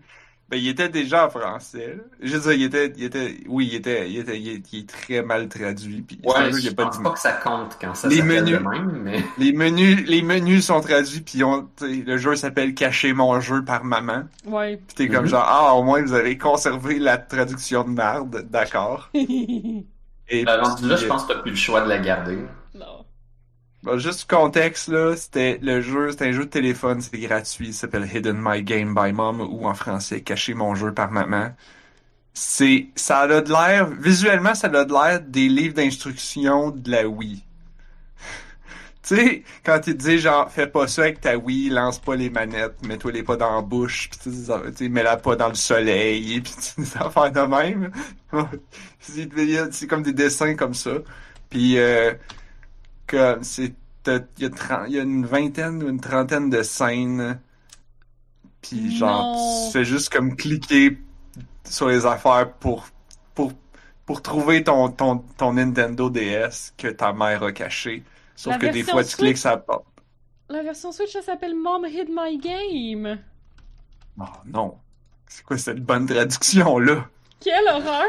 S2: Ben, il était déjà en français. là. Je veux dire, il était, il était, oui, il était, il était, il est, il est très mal traduit. Puis
S3: Ouais, je
S2: pas
S3: pense pas que ça compte quand ça
S2: Les menus.
S3: de même, mais <laughs>
S2: Les menus, les menus sont traduits, puis on, le jeu s'appelle Cacher mon jeu par maman.
S1: Ouais. <laughs>
S2: Puis t'es comme
S3: Mhm.
S2: genre, ah, au moins vous avez conservé la traduction de merde, d'accord. <laughs> Et
S3: Ben, rendu là,
S2: puis,
S3: je pense que t'as plus le choix de la garder.
S2: Bon, juste contexte, là, c'était le jeu, c'était un jeu de téléphone, c'était gratuit, il s'appelle Hidden My Game by Mom, ou en français, Cacher mon jeu par maman. C'est, ça a de l'air, visuellement, ça a de l'air des livres d'instruction de la Wii. <laughs> tu sais, quand il dit genre, fais pas ça avec ta Wii, lance pas les manettes, mets-toi les pas dans la bouche, pis tu mets-la pas dans le soleil, <laughs> pis des affaires de même. <laughs> c'est c'est comme des dessins comme ça. Puis, euh, c'est il y, y a une vingtaine ou une trentaine de scènes puis genre
S1: Non.
S2: tu fais juste comme cliquer sur les affaires pour pour pour trouver ton ton ton Nintendo DS que ta mère a caché sauf
S1: La
S2: que des fois tu cliques ça porte
S1: La version Switch, ça s'appelle Mom Hid My Game.
S2: oh non c'est quoi cette bonne traduction là
S1: Quelle horreur!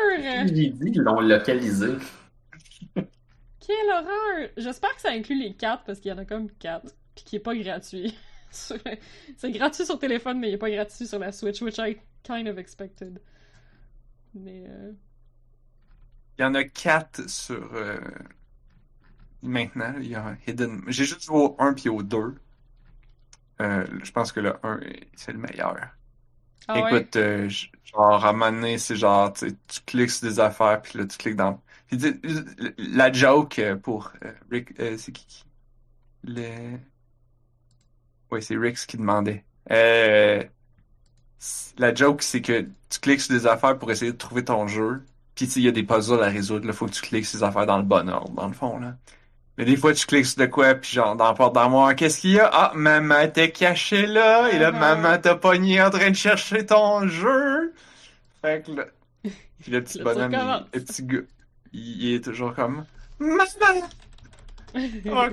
S3: J'ai dit, ils l'ont localisé.
S1: Quelle horreur! J'espère que ça inclut les cartes parce qu'il y en a comme quatre, puis qui est pas gratuit. <laughs> C'est gratuit sur téléphone, mais il est pas gratuit sur la Switch, which I kind of expected. Mais euh...
S2: il y en a quatre sur euh, maintenant il y a un Hidden j'ai juste joué au 1 puis au 2 euh, je pense que le 1 c'est le meilleur
S1: ah ouais?
S2: Écoute, euh, genre, à un moment donné, c'est genre, tu cliques sur des affaires, puis là, tu cliques dans... La joke euh, pour euh, Rick, euh, c'est qui qui? Le... Oui, c'est Rix qui demandait. Euh, la joke, c'est que tu cliques sur des affaires pour essayer de trouver ton jeu, puis tu sais, il y a des puzzles à résoudre, là, faut que tu cliques sur ces affaires dans le bon ordre, dans le fond, là. Mais des fois, tu cliques sur de quoi, puis genre, dans la porte d'armoire, qu'est-ce qu'il y a? Ah, maman était cachée là, et là, maman t'a pogné en train de chercher ton jeu. Fait que là, puis le petit bonhomme, il, le petit gars, il, est toujours comme, maman! Oh!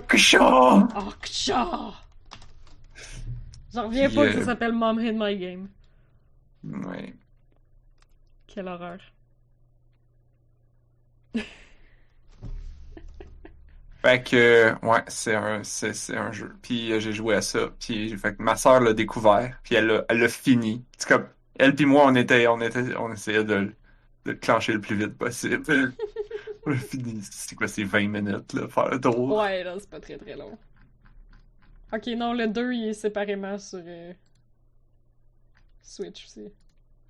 S1: Oh, <laughs> kcha! J'en reviens pas que
S2: euh,
S1: ça s'appelle Mom Hid My Game.
S2: Ouais.
S1: Quelle horreur.
S2: Fait que, ouais, c'est un, c'est, c'est un jeu. Puis euh, j'ai joué à ça. Puis fait que ma sœur l'a découvert. Puis elle l'a, elle l'a fini. C'est comme, elle puis moi, on était, on était, on essayait de, le- de le clencher le plus vite possible. <laughs> <laughs> C'est quoi, c'est 20 minutes, là, faire le tour?
S1: Ouais, là, c'est pas très très long. Ok, non, le 2, il est séparément sur euh, Switch aussi.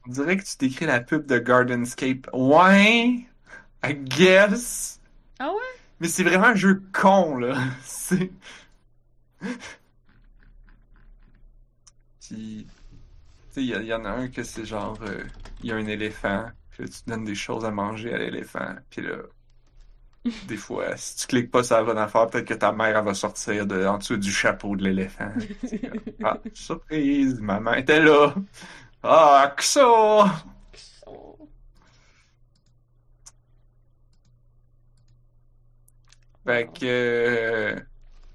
S2: On dirait que tu t'écris la pub de Gardenscape. Ouais, I guess.
S1: Ah ouais?
S2: Mais c'est vraiment un jeu con, là. <laughs> C'est. Puis. Tu sais, il y, y en a un que c'est genre. euh, Il y a un éléphant, puis là, tu donnes des choses à manger à l'éléphant, puis là. <laughs> Des fois, si tu cliques pas sur la bonne affaire, peut-être que ta mère elle va sortir de, en dessous du chapeau de l'éléphant. <laughs> Ah, surprise, maman était là. Ah, que ça!
S1: Oh.
S2: Fait que. euh,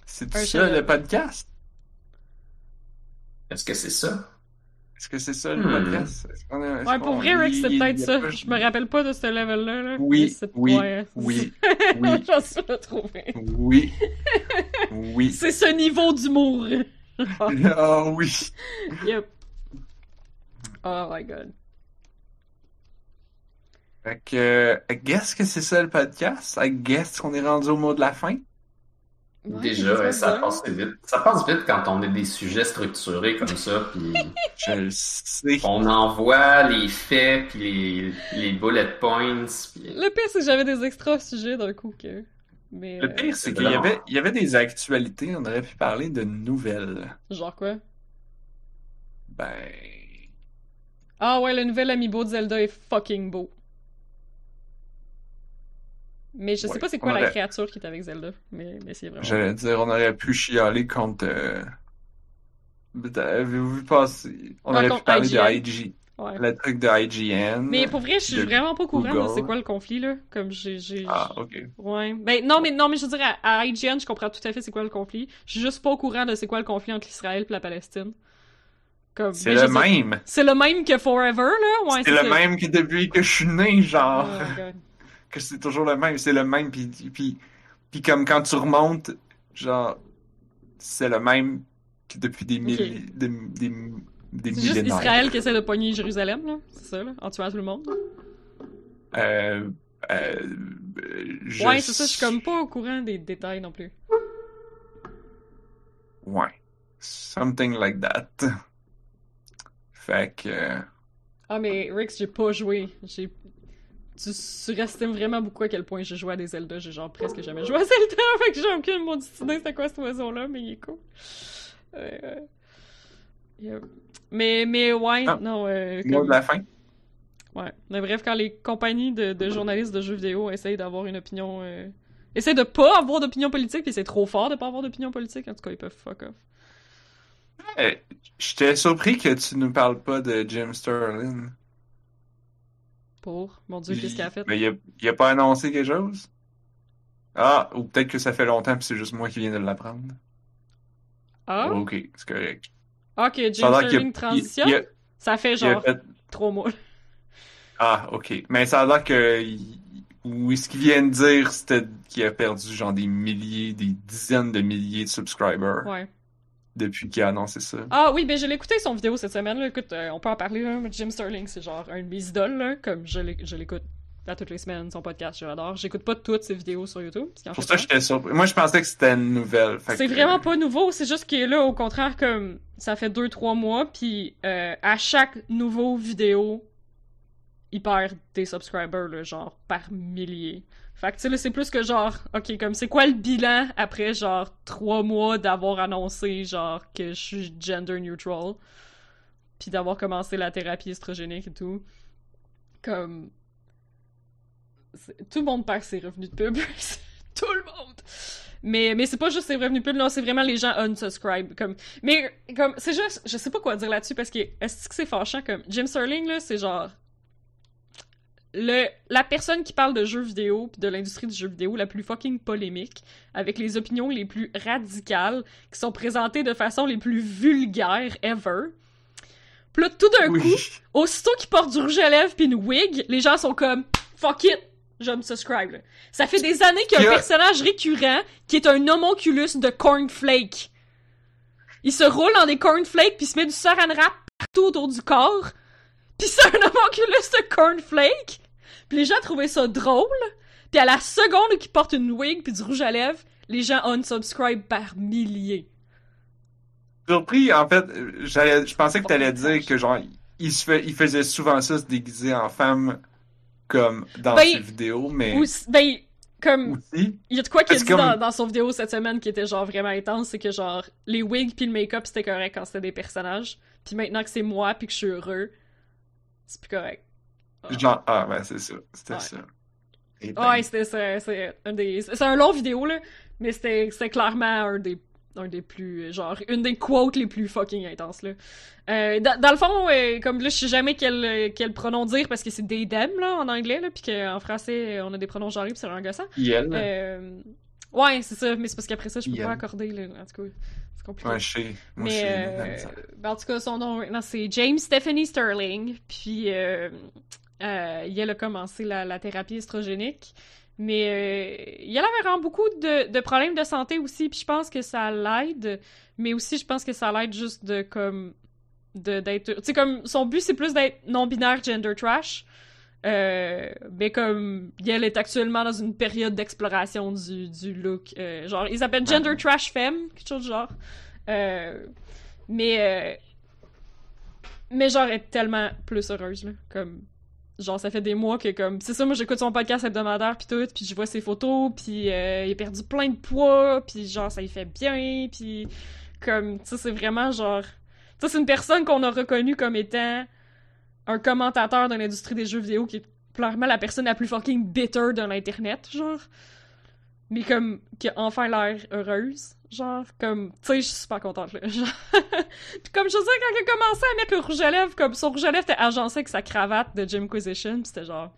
S2: C'est ça le podcast?
S3: Est-ce que c'est ça?
S2: Est-ce que c'est ça le
S3: Hmm.
S2: podcast? Est-ce qu'on a- est-ce
S1: Ouais, pour vrai, Rick, c'est peut-être ça.
S2: pas-
S1: Je me rappelle pas de ce level-là. Là.
S2: Oui, oui,
S1: ouais.
S2: oui, <laughs> oui.
S1: J'en suis retrouvé.
S2: Oui. Oui. <laughs>
S1: C'est ce niveau d'humour. <laughs>
S2: Ah oui.
S1: yep. Oh my god.
S2: Fait que, I guess que c'est ça le podcast. I guess qu'on est rendu au mot de la fin.
S1: Ouais,
S3: Déjà, ça passe vite. Ça passe vite quand on a des sujets structurés comme ça, puis
S2: Je le sais.
S3: on envoie les faits, puis les, les bullet points, puis...
S1: Le pire, c'est que j'avais des extras sujets d'un coup que. Mais.
S2: Le
S1: euh,
S2: pire, c'est
S3: c'est
S2: qu'il y
S3: vraiment-
S2: avait, il y avait des actualités. On aurait pu parler de nouvelles.
S1: Genre quoi?
S2: Ben.
S1: Ah ouais, le nouvel amiibo de Zelda est fucking beau. Mais je sais
S2: Ouais,
S1: pas c'est quoi la créature qui est avec Zelda, mais, mais c'est vraiment.
S2: J'allais dire, on aurait pu chialer contre. euh, Avez-vous vu passer? On aurait pu parler de
S1: IGN.
S2: IG.
S1: Ouais.
S2: le truc de IGN.
S1: Mais pour vrai, je suis
S2: de
S1: vraiment pas au courant de c'est quoi le conflit, là? Comme j'ai. j'ai-
S2: Ah, ok.
S1: Ouais. Ben, non, mais, non, mais je veux dire, à, à IGN, je comprends tout à fait c'est quoi le conflit. Je suis juste pas au courant de c'est quoi le conflit entre l'Israël et la Palestine. Comme,
S2: C'est le même.
S1: C'est le même que Forever, là? Ouais,
S2: C'est le même que depuis que je suis né, genre.
S1: Oh, God.
S2: Que c'est toujours le même, c'est le même, puis, puis, puis comme quand tu remontes, genre, c'est le même que depuis des milliers, des, des, des
S1: C'est juste
S2: millénaires.
S1: Israël qui essaie de pogner Jérusalem, là. C'est ça, là. En tuant tout le monde.
S2: Euh, euh, je-
S1: Ouais, c'est ça, je suis comme pas au courant des détails non plus.
S2: Ouais. Something like that. Fait que...
S1: Ah, mais Rix, j'ai pas joué. J'ai. Tu surestimes vraiment beaucoup à quel point j'ai joué à des Zelda. J'ai genre presque jamais joué à Zelda, <laughs> fait que j'ai aucune maudite idée c'était quoi cet oiseau-là, mais il est cool. Euh, yeah. Mais, mais ouais,
S2: Ah.
S1: non. Euh,
S2: Mot
S1: comme-
S2: de la fin?
S1: Ouais. Mais bref, quand les compagnies de, de journalistes de jeux vidéo essayent d'avoir une opinion. Euh... Essayent de pas avoir d'opinion politique, puis c'est trop fort de pas avoir d'opinion politique, en tout cas, ils peuvent fuck off.
S2: Euh, J'étais surpris que tu ne parles pas de Jim Sterling.
S1: Pour. Mon dieu, qu'est-ce qu'il a fait?
S2: Mais il a, il a pas annoncé quelque chose? Ah, ou peut-être que ça fait longtemps puis c'est juste moi qui viens de l'apprendre.
S1: Ah?
S2: Ok, c'est correct.
S1: Ah, que
S2: Ça a
S1: Ça fait genre
S2: fait-
S1: trois mois.
S2: Ah, ok. Mais ça a l'air que. il- Ou ce qu'il vient de dire, c'était qu'il a perdu genre des milliers, des dizaines de milliers de subscribers
S1: Ouais.
S2: Depuis qu'il a annoncé ça.
S1: Ah oui, ben je l'ai écouté son vidéo cette semaine. Là. Écoute, euh, on peut en parler. Là. Jim Sterling, c'est genre un de mes idoles. Là. Comme je l'é- je l'écoute à toutes les semaines, son podcast, je l'adore. J'écoute pas toutes ses vidéos sur YouTube. qu'il
S2: Pour ça, j'étais surpris. Moi, je pensais que c'était une nouvelle.
S1: C'est
S2: que-
S1: vraiment pas nouveau, c'est juste que là, au contraire, comme ça fait 2-3 mois, puis euh, à chaque nouveau vidéo, il perd des subscribers, là, genre par milliers. Fait que tu sais, c'est plus que genre, ok, comme c'est quoi le bilan après genre 3 mois d'avoir annoncé, genre, que je suis gender neutral, puis d'avoir commencé la thérapie estrogénique et tout. Comme. Tout le monde perd ses revenus de pub. <laughs> tout le monde! Mais, mais c'est pas juste ses revenus pub, non, c'est vraiment les gens unsubscribe. Comme, mais, comme, c'est juste, je sais pas quoi dire là-dessus parce que, est-ce que c'est fâchant? Comme, Jim Sterling, là, c'est genre. Le, la personne qui parle de jeux vidéo pis de l'industrie du jeu vidéo la plus fucking polémique, avec les opinions les plus radicales, qui sont présentées de façon les plus vulgaires ever. Pis là, tout d'un
S2: Oui.
S1: coup, aussitôt qu'il porte du rouge à lèvres pis une wig, les gens sont comme fuck it, je me subscribe. là. Ça fait des années qu'il y a un personnage récurrent qui est un homonculus de cornflake. Il se roule dans des cornflakes puis se met du saran wrap partout autour du corps. Puis c'est un homonculus de cornflake. Puis les gens trouvaient ça drôle. Puis à la seconde qu'il porte une wig puis du rouge à lèvres, les gens unsubscribe par milliers.
S2: surpris, en fait, je pensais que t'allais dire que genre, il se fait, il faisait souvent ça, se déguiser en femme, comme dans
S1: Ben,
S2: ses vidéos, mais
S1: ben, comme,
S2: aussi.
S1: Il y a de quoi qu'il a dit
S2: comme-
S1: dans, dans son vidéo cette semaine qui était genre vraiment intense, c'est que genre les wigs puis le make-up c'était correct quand c'était des personnages, puis maintenant que c'est moi puis que je suis heureux, c'est plus correct. Ah.
S2: Genre, ah, ben c'est ça, c'était
S1: Ouais.
S2: ça. Et ben,
S1: Ouais, c'était c'est c'est un des c'est un long vidéo là, mais c'était clairement un des un des plus genre une des quotes les plus fucking intenses là. Euh, dans, dans le fond, euh, comme là je sais jamais quel quel pronom dire parce que c'est des them là en anglais là, puis qu'en français on a des pronoms genrés puis c'est.
S2: Yel.
S1: Euh, ouais, c'est ça, mais c'est parce qu'après ça, je peux pas accorder, là. En tout cas, c'est compliqué.
S2: Ouais, je sais. Moi,
S1: mais,
S2: je sais.
S1: euh, ben, en tout cas, son nom, non, c'est James Stephanie Sterling. Puis, euh, euh, a commencé la, la thérapie estrogénique. Mais euh, il avait vraiment beaucoup de, de problèmes de santé aussi. Puis je pense que ça l'aide. Mais aussi, je pense que ça l'aide juste de comme. d'être. Tu sais, comme. Son but, c'est plus d'être non-binaire gender trash. Euh, mais comme Yel est actuellement dans une période d'exploration du, du look, euh, genre ils appellent gender trash femme, quelque chose du genre. Euh, mais euh, mais genre est tellement plus heureuse là, comme genre ça fait des mois que comme c'est ça moi j'écoute son podcast hebdomadaire puis tout, puis je vois ses photos, puis euh, il a perdu plein de poids, puis genre ça lui fait bien, puis comme tu sais c'est vraiment genre tu sais c'est une personne qu'on a reconnue comme étant un commentateur de l'industrie des jeux vidéo qui est clairement la personne la plus fucking bitter de l'internet, genre. Mais comme, qui a enfin l'air heureuse. Genre, comme, tu sais, je suis super contente, là. <laughs> Genre... puis comme je dire, quand il a commencé à mettre le rouge à lèvres, comme son rouge à lèvres était agencé avec sa cravate de Jimquisition, pis c'était genre...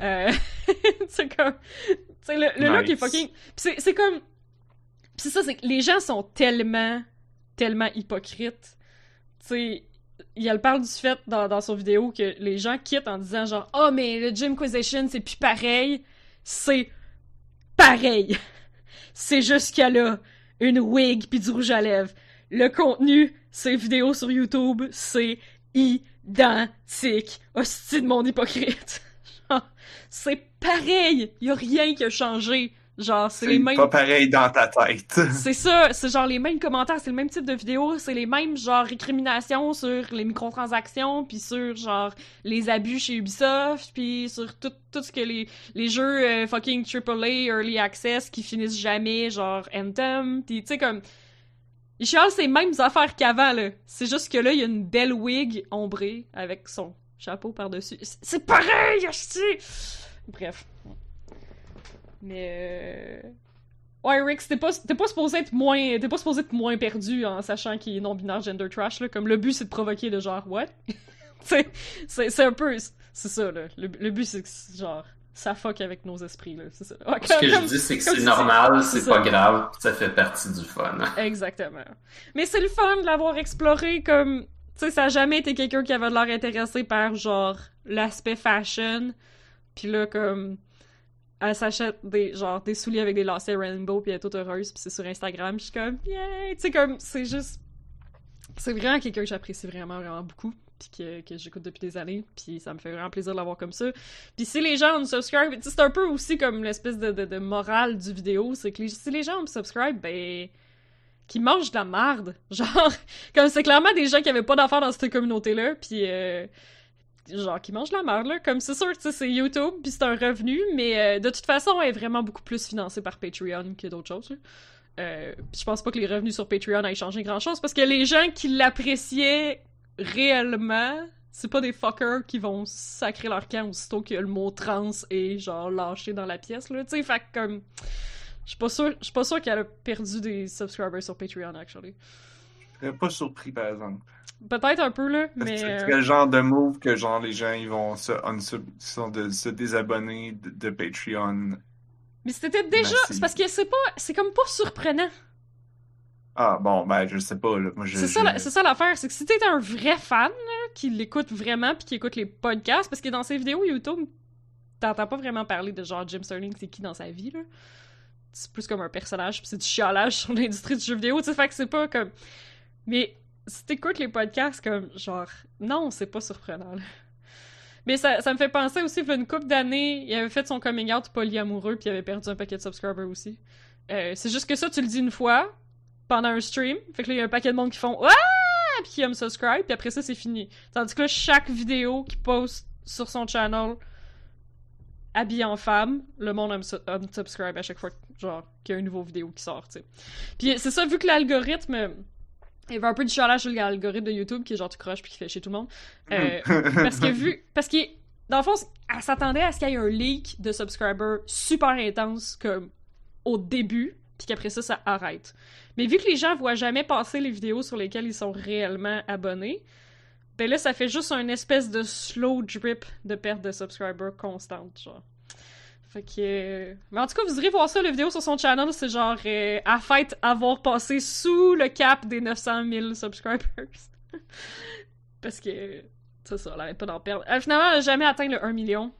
S1: Euh... <laughs> c'est comme... Tu sais, le, le look est fucking... Pis c'est c'est comme... Pis c'est ça, c'est que les gens sont tellement, tellement hypocrites. Tu sais, il elle parle du fait dans, dans son vidéo que les gens quittent en disant genre « Oh, mais le Jimquisition, c'est plus pareil. » C'est pareil. C'est juste a une wig puis du rouge à lèvres. Le contenu, ces vidéos sur YouTube, c'est identique. Hostie de mon hypocrite. <laughs> C'est pareil. Y a rien qui a changé. Genre, c'est les mêmes...
S2: pas pareil dans ta tête. <laughs>
S1: C'est ça, c'est genre les mêmes commentaires, c'est le même type de vidéo, c'est les mêmes genre récriminations sur les microtransactions, puis sur genre les abus chez Ubisoft, puis sur tout, tout ce que les, les jeux euh, fucking AAA, Early Access qui finissent jamais, genre Anthem, pis tu sais comme... Ils chialent ces mêmes affaires qu'avant, là. C'est juste que là, il y a une belle wig ombrée avec son chapeau par-dessus. C'est- pareil, asti! Bref. Mais... euh, Ouais, Rick, t'es pas, t'es pas supposé être moins, t'es pas supposé être moins perdu en sachant qu'il est non-binaire gender trash, là. Comme le but, c'est de provoquer de genre, what? <laughs> c'est, un peu, c'est ça, là. Le, le but, c'est que, genre, ça fuck avec nos esprits, là. C'est ça. Ouais,
S3: Ce que je dis, c'est que c'est normal,
S1: c'est
S3: pas grave, ça fait partie du fun. <laughs>
S1: Exactement. Mais c'est le fun de l'avoir exploré comme. Tu sais, ça a jamais été quelqu'un qui avait l'air intéressé par, genre, l'aspect fashion. Puis là, comme. Elle s'achète des, genre, des souliers avec des lacets rainbow, puis elle est toute heureuse, puis c'est sur Instagram. Je suis comme, yay! Tu sais, comme, c'est juste. C'est vraiment quelqu'un que j'apprécie vraiment, vraiment beaucoup, puis que, que j'écoute depuis des années, puis ça me fait vraiment plaisir de l'avoir comme ça. Puis si les gens unsubscribe, tu sais, c'est un peu aussi comme l'espèce de, de, morale du vidéo, c'est que les- si les gens unsubscribe, ben qui mangent de la merde. <laughs> Genre, comme c'est clairement des gens qui avaient pas d'affaires dans cette communauté-là, puis euh, genre qui mangent de la merde, là. Comme c'est sûr, sais, c'est YouTube, puis c'est un revenu, mais euh, de toute façon, elle est vraiment beaucoup plus financée par Patreon que d'autres choses. Euh, je pense pas que les revenus sur Patreon aient changé grand-chose, parce que les gens qui l'appréciaient réellement, c'est pas des fuckers qui vont sacrer leur camp aussitôt que le mot trans est, genre, lâché dans la pièce, là. Tu sais, fait que, comme... Je suis pas sûr, suis pas sûr qu'elle a perdu des subscribers sur Patreon, actually.
S2: Serais pas surpris, par exemple.
S1: Peut-être un peu, là, mais...
S2: C'est
S1: euh,
S2: quel genre de move que genre les gens ils vont se, unsub, sont de, se désabonner de, de Patreon.
S1: Mais c'était déjà... C'est parce que c'est pas... C'est comme pas surprenant.
S2: Ah bon, ben je sais pas. Là.
S1: C'est ça, ça l'affaire, c'est que si t'es un vrai fan, là, qui l'écoute vraiment, puis qui écoute les podcasts, parce que dans ses vidéos YouTube, t'entends pas vraiment parler de genre Jim Sterling, c'est qui dans sa vie, là. C'est plus comme un personnage, puis c'est du chialage sur l'industrie du jeu vidéo, tu sais, fait que c'est pas comme... Mais si t'écoutes les podcasts, comme, genre, non, c'est pas surprenant, là. Mais ça, ça me fait penser aussi, il une couple d'années, il avait fait son coming out polyamoureux, puis il avait perdu un paquet de subscribers aussi. Euh, c'est juste que ça, tu le dis une fois, pendant un stream, fait que là, il y a un paquet de monde qui font « Ah! » puis qui subscribe, puis après ça, c'est fini. Tandis que là, chaque vidéo qu'il poste sur son channel, habillé en femme, le monde unsu- unsubscribe à chaque fois, genre, qu'il y a une nouvelle vidéo qui sort, tu sais. Puis c'est ça, vu que l'algorithme... Il y avait un peu du chialage sur l'algorithme de YouTube qui est genre tu croches puis qui fait chez tout le monde. Euh, <laughs> parce que vu. <laughs> Parce que, dans le fond, elle s'attendait à ce qu'il y ait un leak de subscribers super intense, comme au début, puis qu'après ça, ça arrête. Mais vu que les gens voient jamais passer les vidéos sur lesquelles ils sont réellement abonnés, ben là, ça fait juste un espèce de slow drip de perte de subscribers constante, genre. Fait que... euh, Mais en tout cas, vous irez voir ça, la vidéo sur son channel, c'est genre euh, à fête avoir passé sous le cap des 900 000 subscribers. <laughs> Parce que, c'est ça, elle arrête pas d'en perdre. Euh, finalement, elle a jamais atteint le 1 million.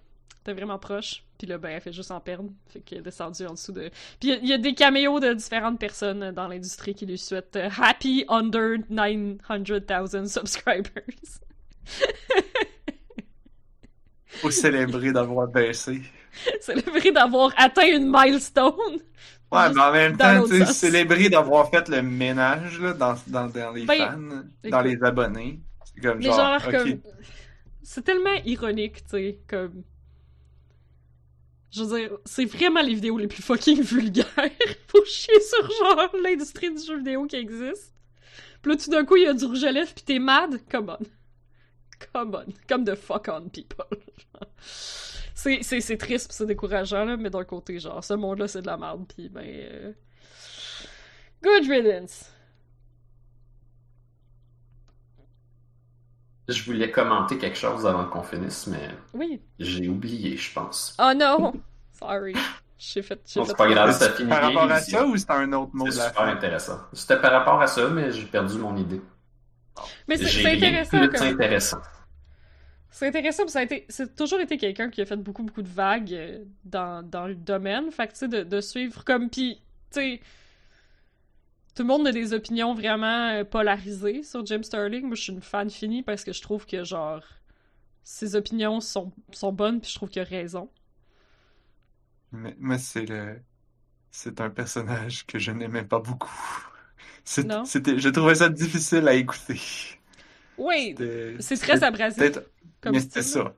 S1: T'es vraiment proche. Puis là, ben, elle fait juste en perdre. Fait qu'elle est descendue en dessous de... Puis il y a- il y, a des caméos de différentes personnes dans l'industrie qui lui souhaitent euh, Happy Under 900,000 subscribers. <laughs>
S2: Faut célébrer d'avoir baissé. <laughs>
S1: Célébrer d'avoir atteint une milestone.
S2: Ouais, mais en même temps, tu célébrer d'avoir fait le ménage là, dans, dans, dans les
S1: Ben,
S2: fans, dans les abonnés. C'est comme genre,
S1: genre. C'est tellement ironique, tu sais, comme. Je veux dire, c'est vraiment les vidéos les plus fucking vulgaires. <laughs> Faut chier sur, genre, l'industrie du jeu vidéo qui existe. Puis là, tout d'un coup, il y a du rouge à lèvres, pis t'es mad. Come on. Come on. Come the fuck on, people. <laughs> c'est, c'est, c'est triste pis c'est décourageant, là, mais d'un côté, genre, ce monde-là, c'est de la merde, pis ben... euh, Good riddance.
S3: Je voulais commenter quelque chose avant qu'on finisse, mais
S1: Oui.
S3: j'ai oublié, je pense.
S1: Oh non! <laughs> Sorry. J'ai fait. j'ai
S3: Non,
S1: fait
S3: c'est pas grave, ça
S2: C'est
S3: finit
S2: Par rapport à ça ou c'est un autre mot
S3: C'est
S2: de la
S3: super
S2: fin?
S3: intéressant. C'était par rapport à ça, mais j'ai perdu mon idée.
S1: Mais c'est c'est intéressant comme.
S3: intéressant.
S1: C'est intéressant, ça a été, c'est toujours été quelqu'un qui a fait beaucoup, beaucoup de vagues euh, dans, dans le domaine. Fait que, tu sais, de, de suivre comme, puis, tu sais, tout le monde a des opinions vraiment euh, polarisées sur Jim Sterling. Moi, je suis une fan finie parce que je trouve que, genre, ses opinions sont, sont bonnes, puis je trouve qu'il a raison.
S2: Mais, mais c'est le... C'est un personnage que je n'aimais pas beaucoup. C'était... Je trouvais ça difficile à écouter.
S1: Oui, c'est très abrasif. Comme
S2: Mais c'était ça.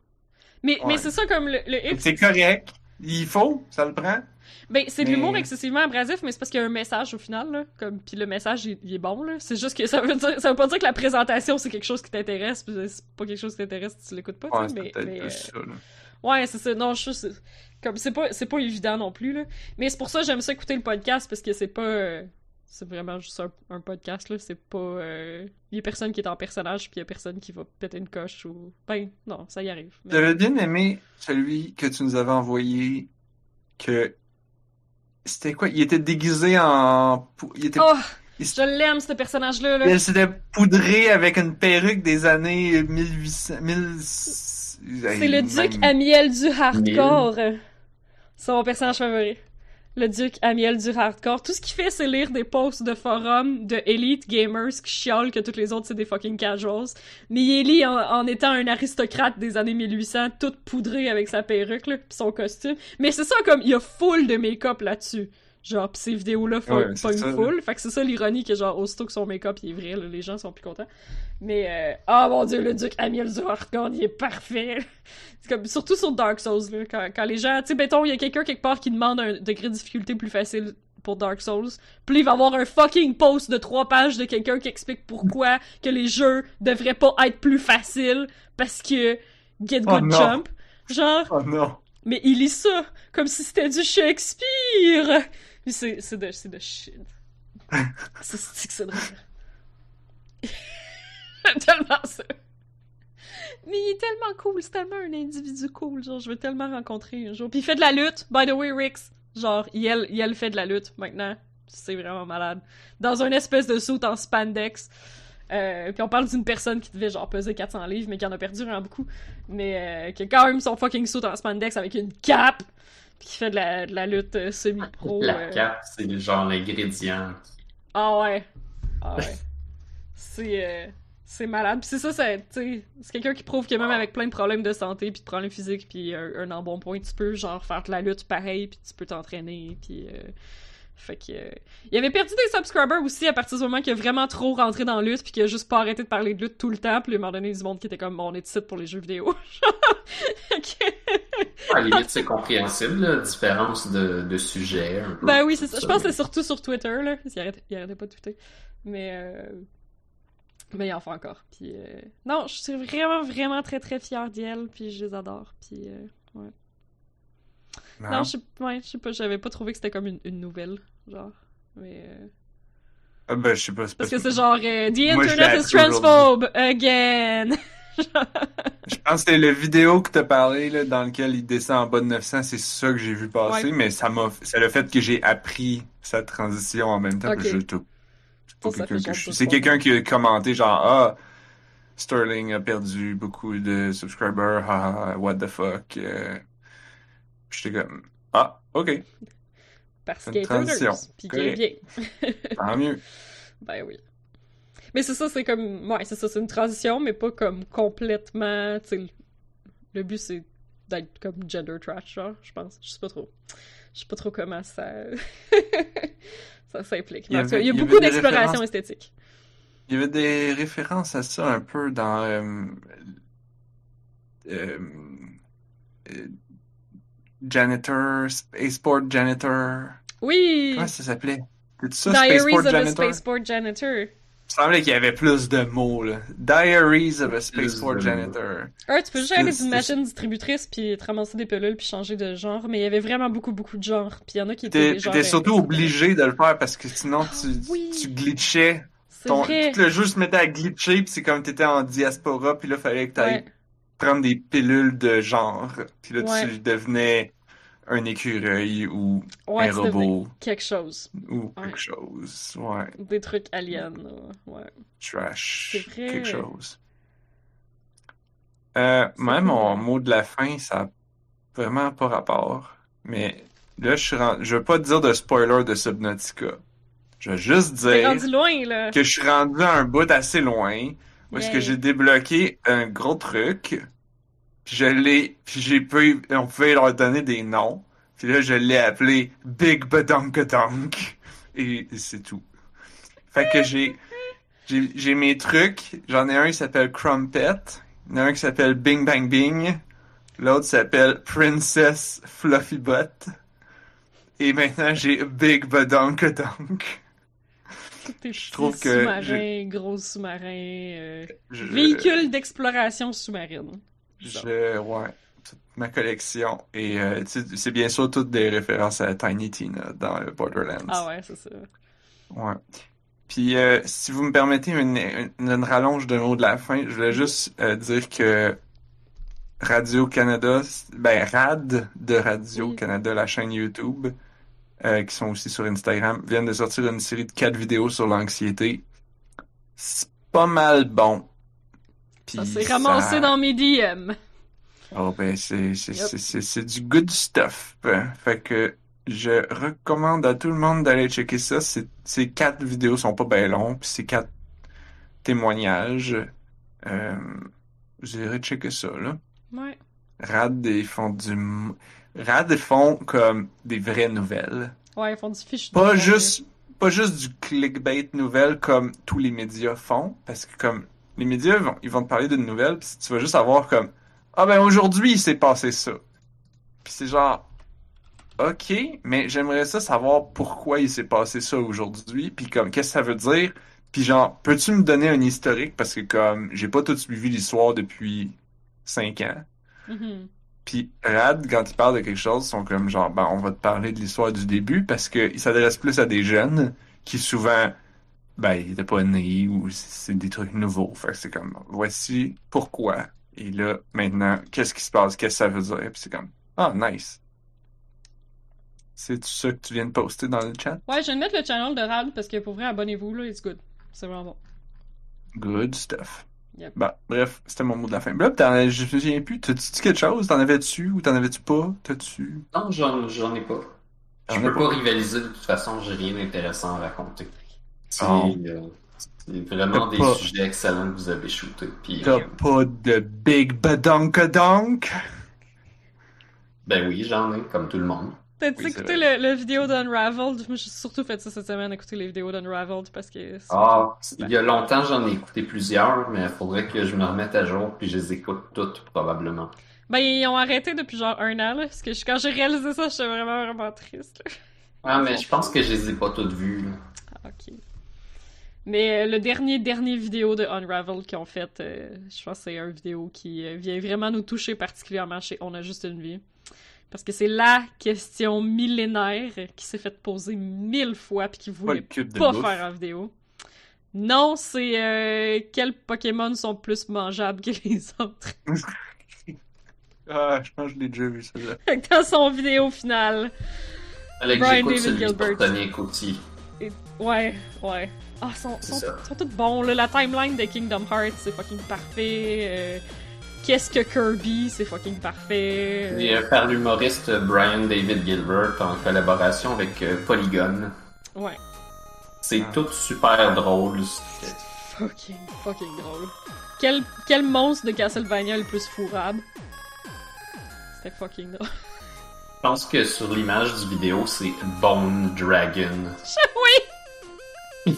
S1: Mais, c'est ça, comme le,
S2: C'est correct. Il faut, ça le prend.
S1: Ben, c'est de
S2: Mais-
S1: l'humour excessivement abrasif, mais c'est parce qu'il y a un message au final, là. Comme, puis le message, il, il est bon, là. C'est juste que ça veut dire, ça veut pas dire que la présentation, c'est quelque chose qui t'intéresse, puis c'est pas quelque chose qui t'intéresse si tu l'écoutes pas,
S2: Ouais,
S1: mais, mais, euh,
S2: ça, là.
S1: Ouais, c'est ça. Non, je comme c'est pas c'est pas évident non plus là. Mais c'est pour ça que j'aime ça écouter le podcast parce que c'est pas euh, c'est vraiment juste un, un podcast là, c'est pas euh, il y a personne qui est en personnage puis il y a personne qui va péter une coche ou ben non, ça y arrive. Mais-
S2: J'avais bien aimé celui que tu nous avais envoyé que c'était quoi? Il était déguisé en il était
S1: Oh,
S2: il
S1: je l'aime ce personnage là. là.
S2: il s'était poudré avec une perruque des années 1800 1000
S1: C'est le duc Amiel du hardcore. C'est mon personnage favori. Le duc Amiel du hardcore. Tout ce qu'il fait, c'est lire des posts de forums de Elite Gamers qui chiolent que toutes les autres, c'est des fucking casuals. Mais il lit en, en étant un aristocrate des années 1800, tout poudré avec sa perruque, là, pis son costume. Mais c'est ça, comme, il y a full de make-up là-dessus. Genre, pis ces vidéos-là font
S2: Ouais,
S1: une foule. Fait que c'est ça l'ironie que, genre, aussitôt que son make-up il est vrai, là, les gens sont plus contents. Mais, euh, oh mon dieu, le duc Amiel du hardcore, il est parfait. <laughs> C'est comme, surtout sur Dark Souls, là, quand, quand les gens, tu sais, mettons, il y a quelqu'un quelque part qui demande un degré de difficulté plus facile pour Dark Souls, puis il va avoir un fucking post de trois pages de quelqu'un qui explique pourquoi que les jeux devraient pas être plus faciles parce que Get
S2: Oh
S1: Good. Jump. Genre,
S2: Oh non.
S1: mais il lit ça comme si c'était du Shakespeare. Puis c'est c'est de c'est de shit. <laughs> c'est que c'est drôle. <laughs> tellement ça. Mais il est tellement cool, c'est tellement un individu cool, genre je veux tellement rencontrer un jour. Puis il fait de la lutte, by the way Rix, genre il il fait de la lutte maintenant. C'est vraiment malade. Dans un espèce de saut en spandex. Euh, puis on parle d'une personne qui devait genre peser 400 livres mais qui en a perdu vraiment beaucoup. Mais euh, qui a quand même son fucking saut en spandex avec une cape. Qui fait de la, de la lutte euh, semi-pro.
S3: La
S1: euh.
S3: cape, c'est genre l'ingrédient.
S1: Ah ouais. Ah ouais. c'est euh, c'est malade. Puis c'est ça, c'est c'est quelqu'un qui prouve que même avec plein de problèmes de santé, puis de problèmes physiques, puis un, un embonpoint, tu peux genre faire de la lutte pareil, puis tu peux t'entraîner, puis euh, fait que euh, il avait perdu des subscribers aussi à partir du moment qu'il a vraiment trop rentré dans la lutte, puis qu'il a juste pas arrêté de parler de lutte tout le temps, puis à un moment donné du monde qui était comme bon, on est ici pour les jeux vidéo. <laughs>
S3: À la limite, c'est compréhensible, là, différence de, de sujet. Un peu,
S1: Ben oui, c'est ça. Je pense que c'est surtout sur Twitter, là. Il arrêtait, il arrêtait pas de tweeter. Mais, euh... Mais il en fait encore. Puis, euh... Non, je suis vraiment, vraiment très, très fière d'elle. Puis je les adore. Puis, euh... ouais. Non, je sais ouais, je sais pas. J'avais pas trouvé que c'était comme une, une nouvelle, genre. Mais... euh,
S2: Ah, ben, je sais pas.
S1: Parce que c'est genre... euh, The
S2: Moi, je
S1: Internet is transphobe again! <laughs>
S2: Je pense que c'est le vidéo que t'as parlé, là, dans lequel il descend en bas de 900, c'est ça que j'ai vu passer,
S1: Ouais.
S2: mais ça m'a, c'est le fait que j'ai appris sa transition en même temps,
S1: Ok.
S2: que je je-
S1: deux
S2: C'est quelqu'un qui a commenté genre, ah, Sterling a perdu beaucoup de subscribers, ah, what the fuck. euh. J'étais comme, ah, ok,
S1: Parce
S2: une
S1: est
S2: transition.
S1: Puis qu'il est bien.
S2: tant mieux. <laughs>
S1: Ben oui. Mais c'est ça, c'est comme. Ouais, c'est ça, c'est une transition, mais pas comme complètement. Tu sais, le- but c'est d'être comme gender trash, genre, je pense. Je sais pas trop. Je sais pas trop comment ça. <laughs> ça s'implique.
S2: Il
S1: il y a beaucoup d'exploration
S2: références.
S1: esthétique.
S2: Il y avait des références à ça un peu dans euh, euh, Janitor, Spaceport Janitor.
S1: Oui!
S2: Comment ça s'appelait? C'est ça,
S1: Diaries
S2: Spaceport
S1: of a
S2: Janitor?
S1: Spaceport Janitor.
S2: semblait qu'il y avait plus de mots, là. Diaries of a Spaceport Janitor.
S1: Ouais, tu peux juste aller d'une machine distributrice puis te ramasser des pilules puis changer de genre, mais il y avait vraiment beaucoup beaucoup de genres. Puis il y en a qui étaient
S2: t'étais surtout obligé de le faire parce que sinon tu,
S1: Oui.
S2: tu glitchais.
S1: C'est
S2: Ton,
S1: vrai.
S2: tout le jeu se mettait à glitcher pis c'est comme t'étais en diaspora pis là fallait que t'ailles
S1: Ouais.
S2: Prendre des pilules de genre. Puis là
S1: Ouais.
S2: tu devenais un écureuil ou
S1: Ouais,
S2: un robot
S1: quelque chose.
S2: ou
S1: Ouais.
S2: quelque chose. Ouais.
S1: Des trucs aliens. Ouais.
S2: Trash.
S1: Vrai.
S2: Quelque chose. Euh, même mon mot de la fin, ça a vraiment pas rapport. Mais là, je suis rendu... je veux pas te dire de spoiler de Subnautica. Je veux juste dire
S1: rendu loin, là.
S2: que je suis rendu à un bout assez loin où est-ce que j'ai débloqué un gros truc? Puis je l'ai, puis j'ai pu, on pouvait leur donner des noms. Puis là, je l'ai appelé Big Badonkadonk. Et c'est tout. Fait que j'ai, j'ai, j'ai mes trucs. J'en ai un qui s'appelle Crumpet. Il y en a un qui s'appelle Bing Bang Bing. L'autre s'appelle Princess Fluffy Butt. Et maintenant, j'ai Big Badonkadonk. Je trouve
S1: sous-marins, gros sous-marins, euh,
S2: Je-
S1: véhicules d'exploration sous-marine.
S2: Je, ouais, toute ma collection. Et euh, c'est bien sûr toutes des références à Tiny Tina dans Borderlands.
S1: Ah ouais, c'est ça.
S2: Ouais. Puis, euh, si vous me permettez une, une, une rallonge de mots de la fin, je voulais juste euh, dire que Radio-Canada, ben RAD de Radio-Canada, la chaîne YouTube, euh, qui sont aussi sur Instagram, viennent de sortir une série de quatre vidéos sur l'anxiété. C'est pas mal bon. Puis
S1: Ça s'est ramassé
S2: ça-
S1: dans mes DM.
S2: Oh ben c'est c'est
S1: Yep.
S2: c'est du good stuff. Ben, Fait que je recommande à tout le monde d'aller checker ça. Ces quatre vidéos sont pas bien longues, puis c'est quatre témoignages. Euh, vous irez checker ça là.
S1: Ouais.
S2: Rad ils font du Rad ils font comme des vraies nouvelles.
S1: Ouais, ils font du fichu
S2: Pas juste pas juste du clickbait nouvelle comme tous les médias font parce que comme les médias ils vont, ils vont te parler d'une nouvelle puis tu vas juste avoir comme ah ben aujourd'hui il s'est passé ça. Puis c'est genre OK, mais j'aimerais ça savoir pourquoi il s'est passé ça aujourd'hui puis comme qu'est-ce que ça veut dire puis genre peux-tu me donner un historique? Parce que comme j'ai pas tout suivi l'histoire depuis cinq ans.
S1: là. Mhm.
S2: Puis Rad, quand il parle de quelque chose, ils sont comme genre, ben, on va te parler de l'histoire du début parce qu'il s'adresse plus à des jeunes qui souvent, ben, ils étaient pas nés ou c'est des trucs nouveaux. Fait que c'est comme, voici pourquoi. Et là, maintenant, qu'est-ce qui se passe? Qu'est-ce que ça veut dire? Puis c'est comme, ah, nice. C'est ça que tu viens de poster dans le chat?
S1: Ouais, je viens de mettre le channel de Rad parce que pour vrai, abonnez-vous, là, it's good. C'est vraiment bon.
S2: Good stuff.
S1: Yep.
S2: Bah, bref, c'était mon mot de la fin. T'en- je me souviens plus. T'as-tu dit quelque chose? T'en avais-tu ou t'en avais-tu pas? T'as-tu?
S3: Non, j'en, j'en ai pas. Je
S2: J'en ai
S3: peux
S2: pas.
S3: pas rivaliser de toute façon, j'ai rien d'intéressant à raconter. C'est,
S2: Oh.
S3: euh, c'est vraiment
S2: T'as
S3: des
S2: pas-
S3: sujets excellents que vous avez shootés.
S2: T'as
S3: euh,
S2: pas de big badonkadonk?
S3: ben oui, j'en ai, comme tout le monde.
S1: T'as-tu
S2: Oui,
S1: écouté le, le vidéo d'Unraveled? Moi, j'ai surtout fait ça cette semaine, écouter les vidéos d'Unraveled parce que.
S3: Ah, il y a longtemps, j'en ai écouté plusieurs, mais il faudrait que je me remette à jour, puis je les écoute toutes, probablement.
S1: Ben, ils ont arrêté depuis genre un an, là. Parce que je- quand j'ai réalisé ça, j'étais vraiment, vraiment triste, là.
S3: Ah, mais je pense que je les ai pas toutes vues. là.
S1: Ah, ok. Mais euh, le dernier, dernier vidéo de Unraveled qu'ils ont fait, euh, je pense que c'est une vidéo qui euh, vient vraiment nous toucher particulièrement chez On a juste une vie. Parce que c'est la question millénaire qui s'est fait poser mille fois puis qui
S2: Pas
S1: voulait pas
S2: bouffe.
S1: faire en vidéo. Non, c'est euh, quels Pokémon sont plus mangeables que les <laughs> autres?
S2: Ah, je pense que je l'ai déjà vu, celle-là. <laughs>
S1: Dans son vidéo finale. Brian David Gilbert. Et- Ouais, ouais. Ah, sont, sont, sont tous bons, là. La timeline de Kingdom Hearts, c'est fucking parfait. Euh, Qu'est-ce que Kirby, c'est fucking parfait. Euh,
S3: Et par l'humoriste Brian David Gilbert en collaboration avec euh, Polygon.
S1: Ouais.
S3: C'est
S2: Ah.
S3: tout super drôle. C'est-
S1: Fucking, fucking drôle. Quel, quel monstre de Castlevania le plus fourrable? C'était fucking drôle.
S3: Je pense que sur l'image du vidéo, c'est Bone Dragon. <laughs>
S1: oui!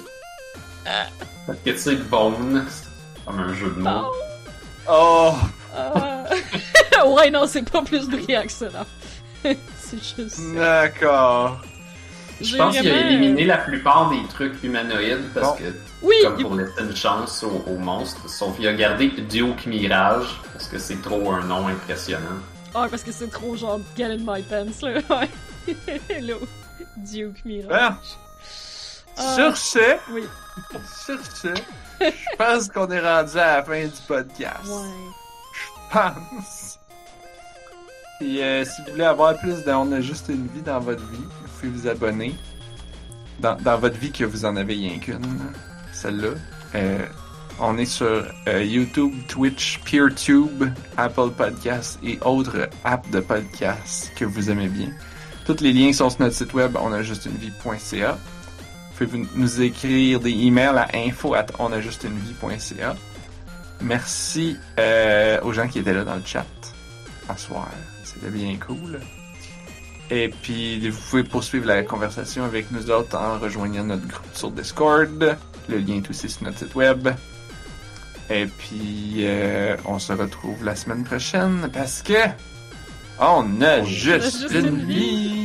S3: Parce que tu sais, Bone, c'est comme un jeu de mots.
S1: Oh! Euh, <laughs> ouais, non, c'est pas plus brillant que ça, non. <laughs> c'est juste.
S2: D'accord.
S3: Je pense qu'il a éliminé la plupart des trucs humanoïdes parce
S2: Bon.
S3: que,
S1: Oui,
S3: comme
S1: il-
S3: pour laisser une chance aux, aux monstres, sauf qu'il a gardé Duke Mirage parce que c'est trop un nom impressionnant.
S1: Ah, parce que c'est trop genre get in my pants, là. <laughs> Ouais. Hello. Duke Mirage.
S2: Ah.
S1: Ah.
S2: Sur ce,
S1: Oui.
S2: Sur ce, je pense qu'on est rendu à la fin du podcast.
S1: Ouais.
S2: pense. Et euh, si vous voulez avoir plus de On a juste une vie dans votre vie, vous pouvez vous abonner. Dans, dans votre vie que vous en avez rien qu'une, celle-là. Euh, on est sur euh, YouTube, Twitch, PeerTube, Apple Podcasts et autres apps de podcasts que vous aimez bien. Tous les liens sont sur notre site web onajustunevie.ca. Vous pouvez nous écrire des emails à info at onajustunevie.ca. Merci euh, aux gens qui étaient là dans le chat à soir. C'était bien cool. Et puis, vous pouvez poursuivre la conversation avec nous autres en rejoignant notre groupe sur Discord. Le lien est aussi sur notre site web. Et puis, euh, on se retrouve la semaine prochaine parce que on a juste,
S1: juste
S2: une
S1: une
S2: vie.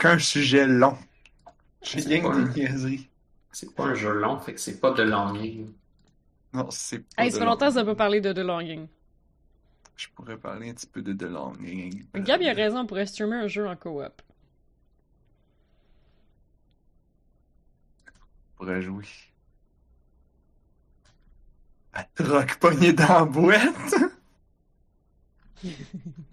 S2: Aucun sujet long. J'ai
S3: C'est
S2: rien
S3: pas
S2: que
S3: un-
S2: des niaiseries.
S3: C'est pas un jeu long, fait que c'est pas de longing.
S2: Non, c'est pas
S1: Hey,
S2: de
S1: ça fait
S2: long.
S1: longtemps que ça peut parler de The Longing.
S2: Je pourrais parler un petit peu de The Longing.
S1: Gab, il a raison, on pourrait streamer un jeu en co-op.
S2: Je pourrais jouer. À troc pogné dans la boîte. <laughs>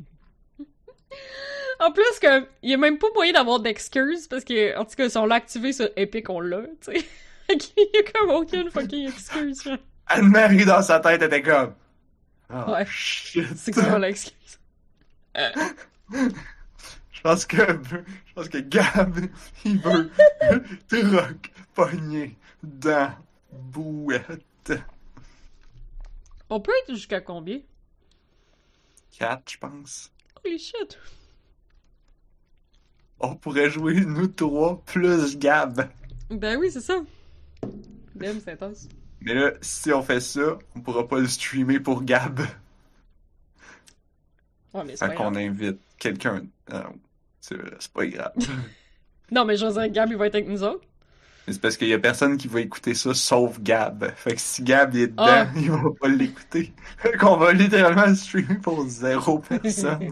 S1: En plus, que, il y a même pas moyen d'avoir d'excuses parce que, en tout cas, si on l'a activé sur Epic, on l'a, tu sais. <laughs> Qu'il y a comme aucune fucking excuse.
S2: Anne-Marie dans sa tête était comme. Oh,
S1: Ouais.
S2: shit.
S1: C'est quoi l'excuse? <laughs>
S2: Je pense que, je pense que Gab, il veut <laughs> troc pogné dans boîte.
S1: On peut être jusqu'à combien?
S2: 4, je pense.
S1: Holy shit!
S2: On pourrait jouer nous trois plus Gab.
S1: Ben oui, c'est ça. Damn, c'est intense.
S2: Mais là, si on fait ça, on pourra pas le streamer pour Gab.
S1: Ouais, mais c'est
S2: qu'on invite quelqu'un. Ah, c'est pas grave. <laughs> <laughs>
S1: Non, mais je veux dire, Gab, il va être avec nous autres.
S2: Mais c'est parce qu'il y a personne qui va écouter ça sauf Gab. Fait que si Gab il est dedans,
S1: Ah. <laughs>
S2: il va pas l'écouter. Fait qu'on va littéralement le streamer pour zéro personne.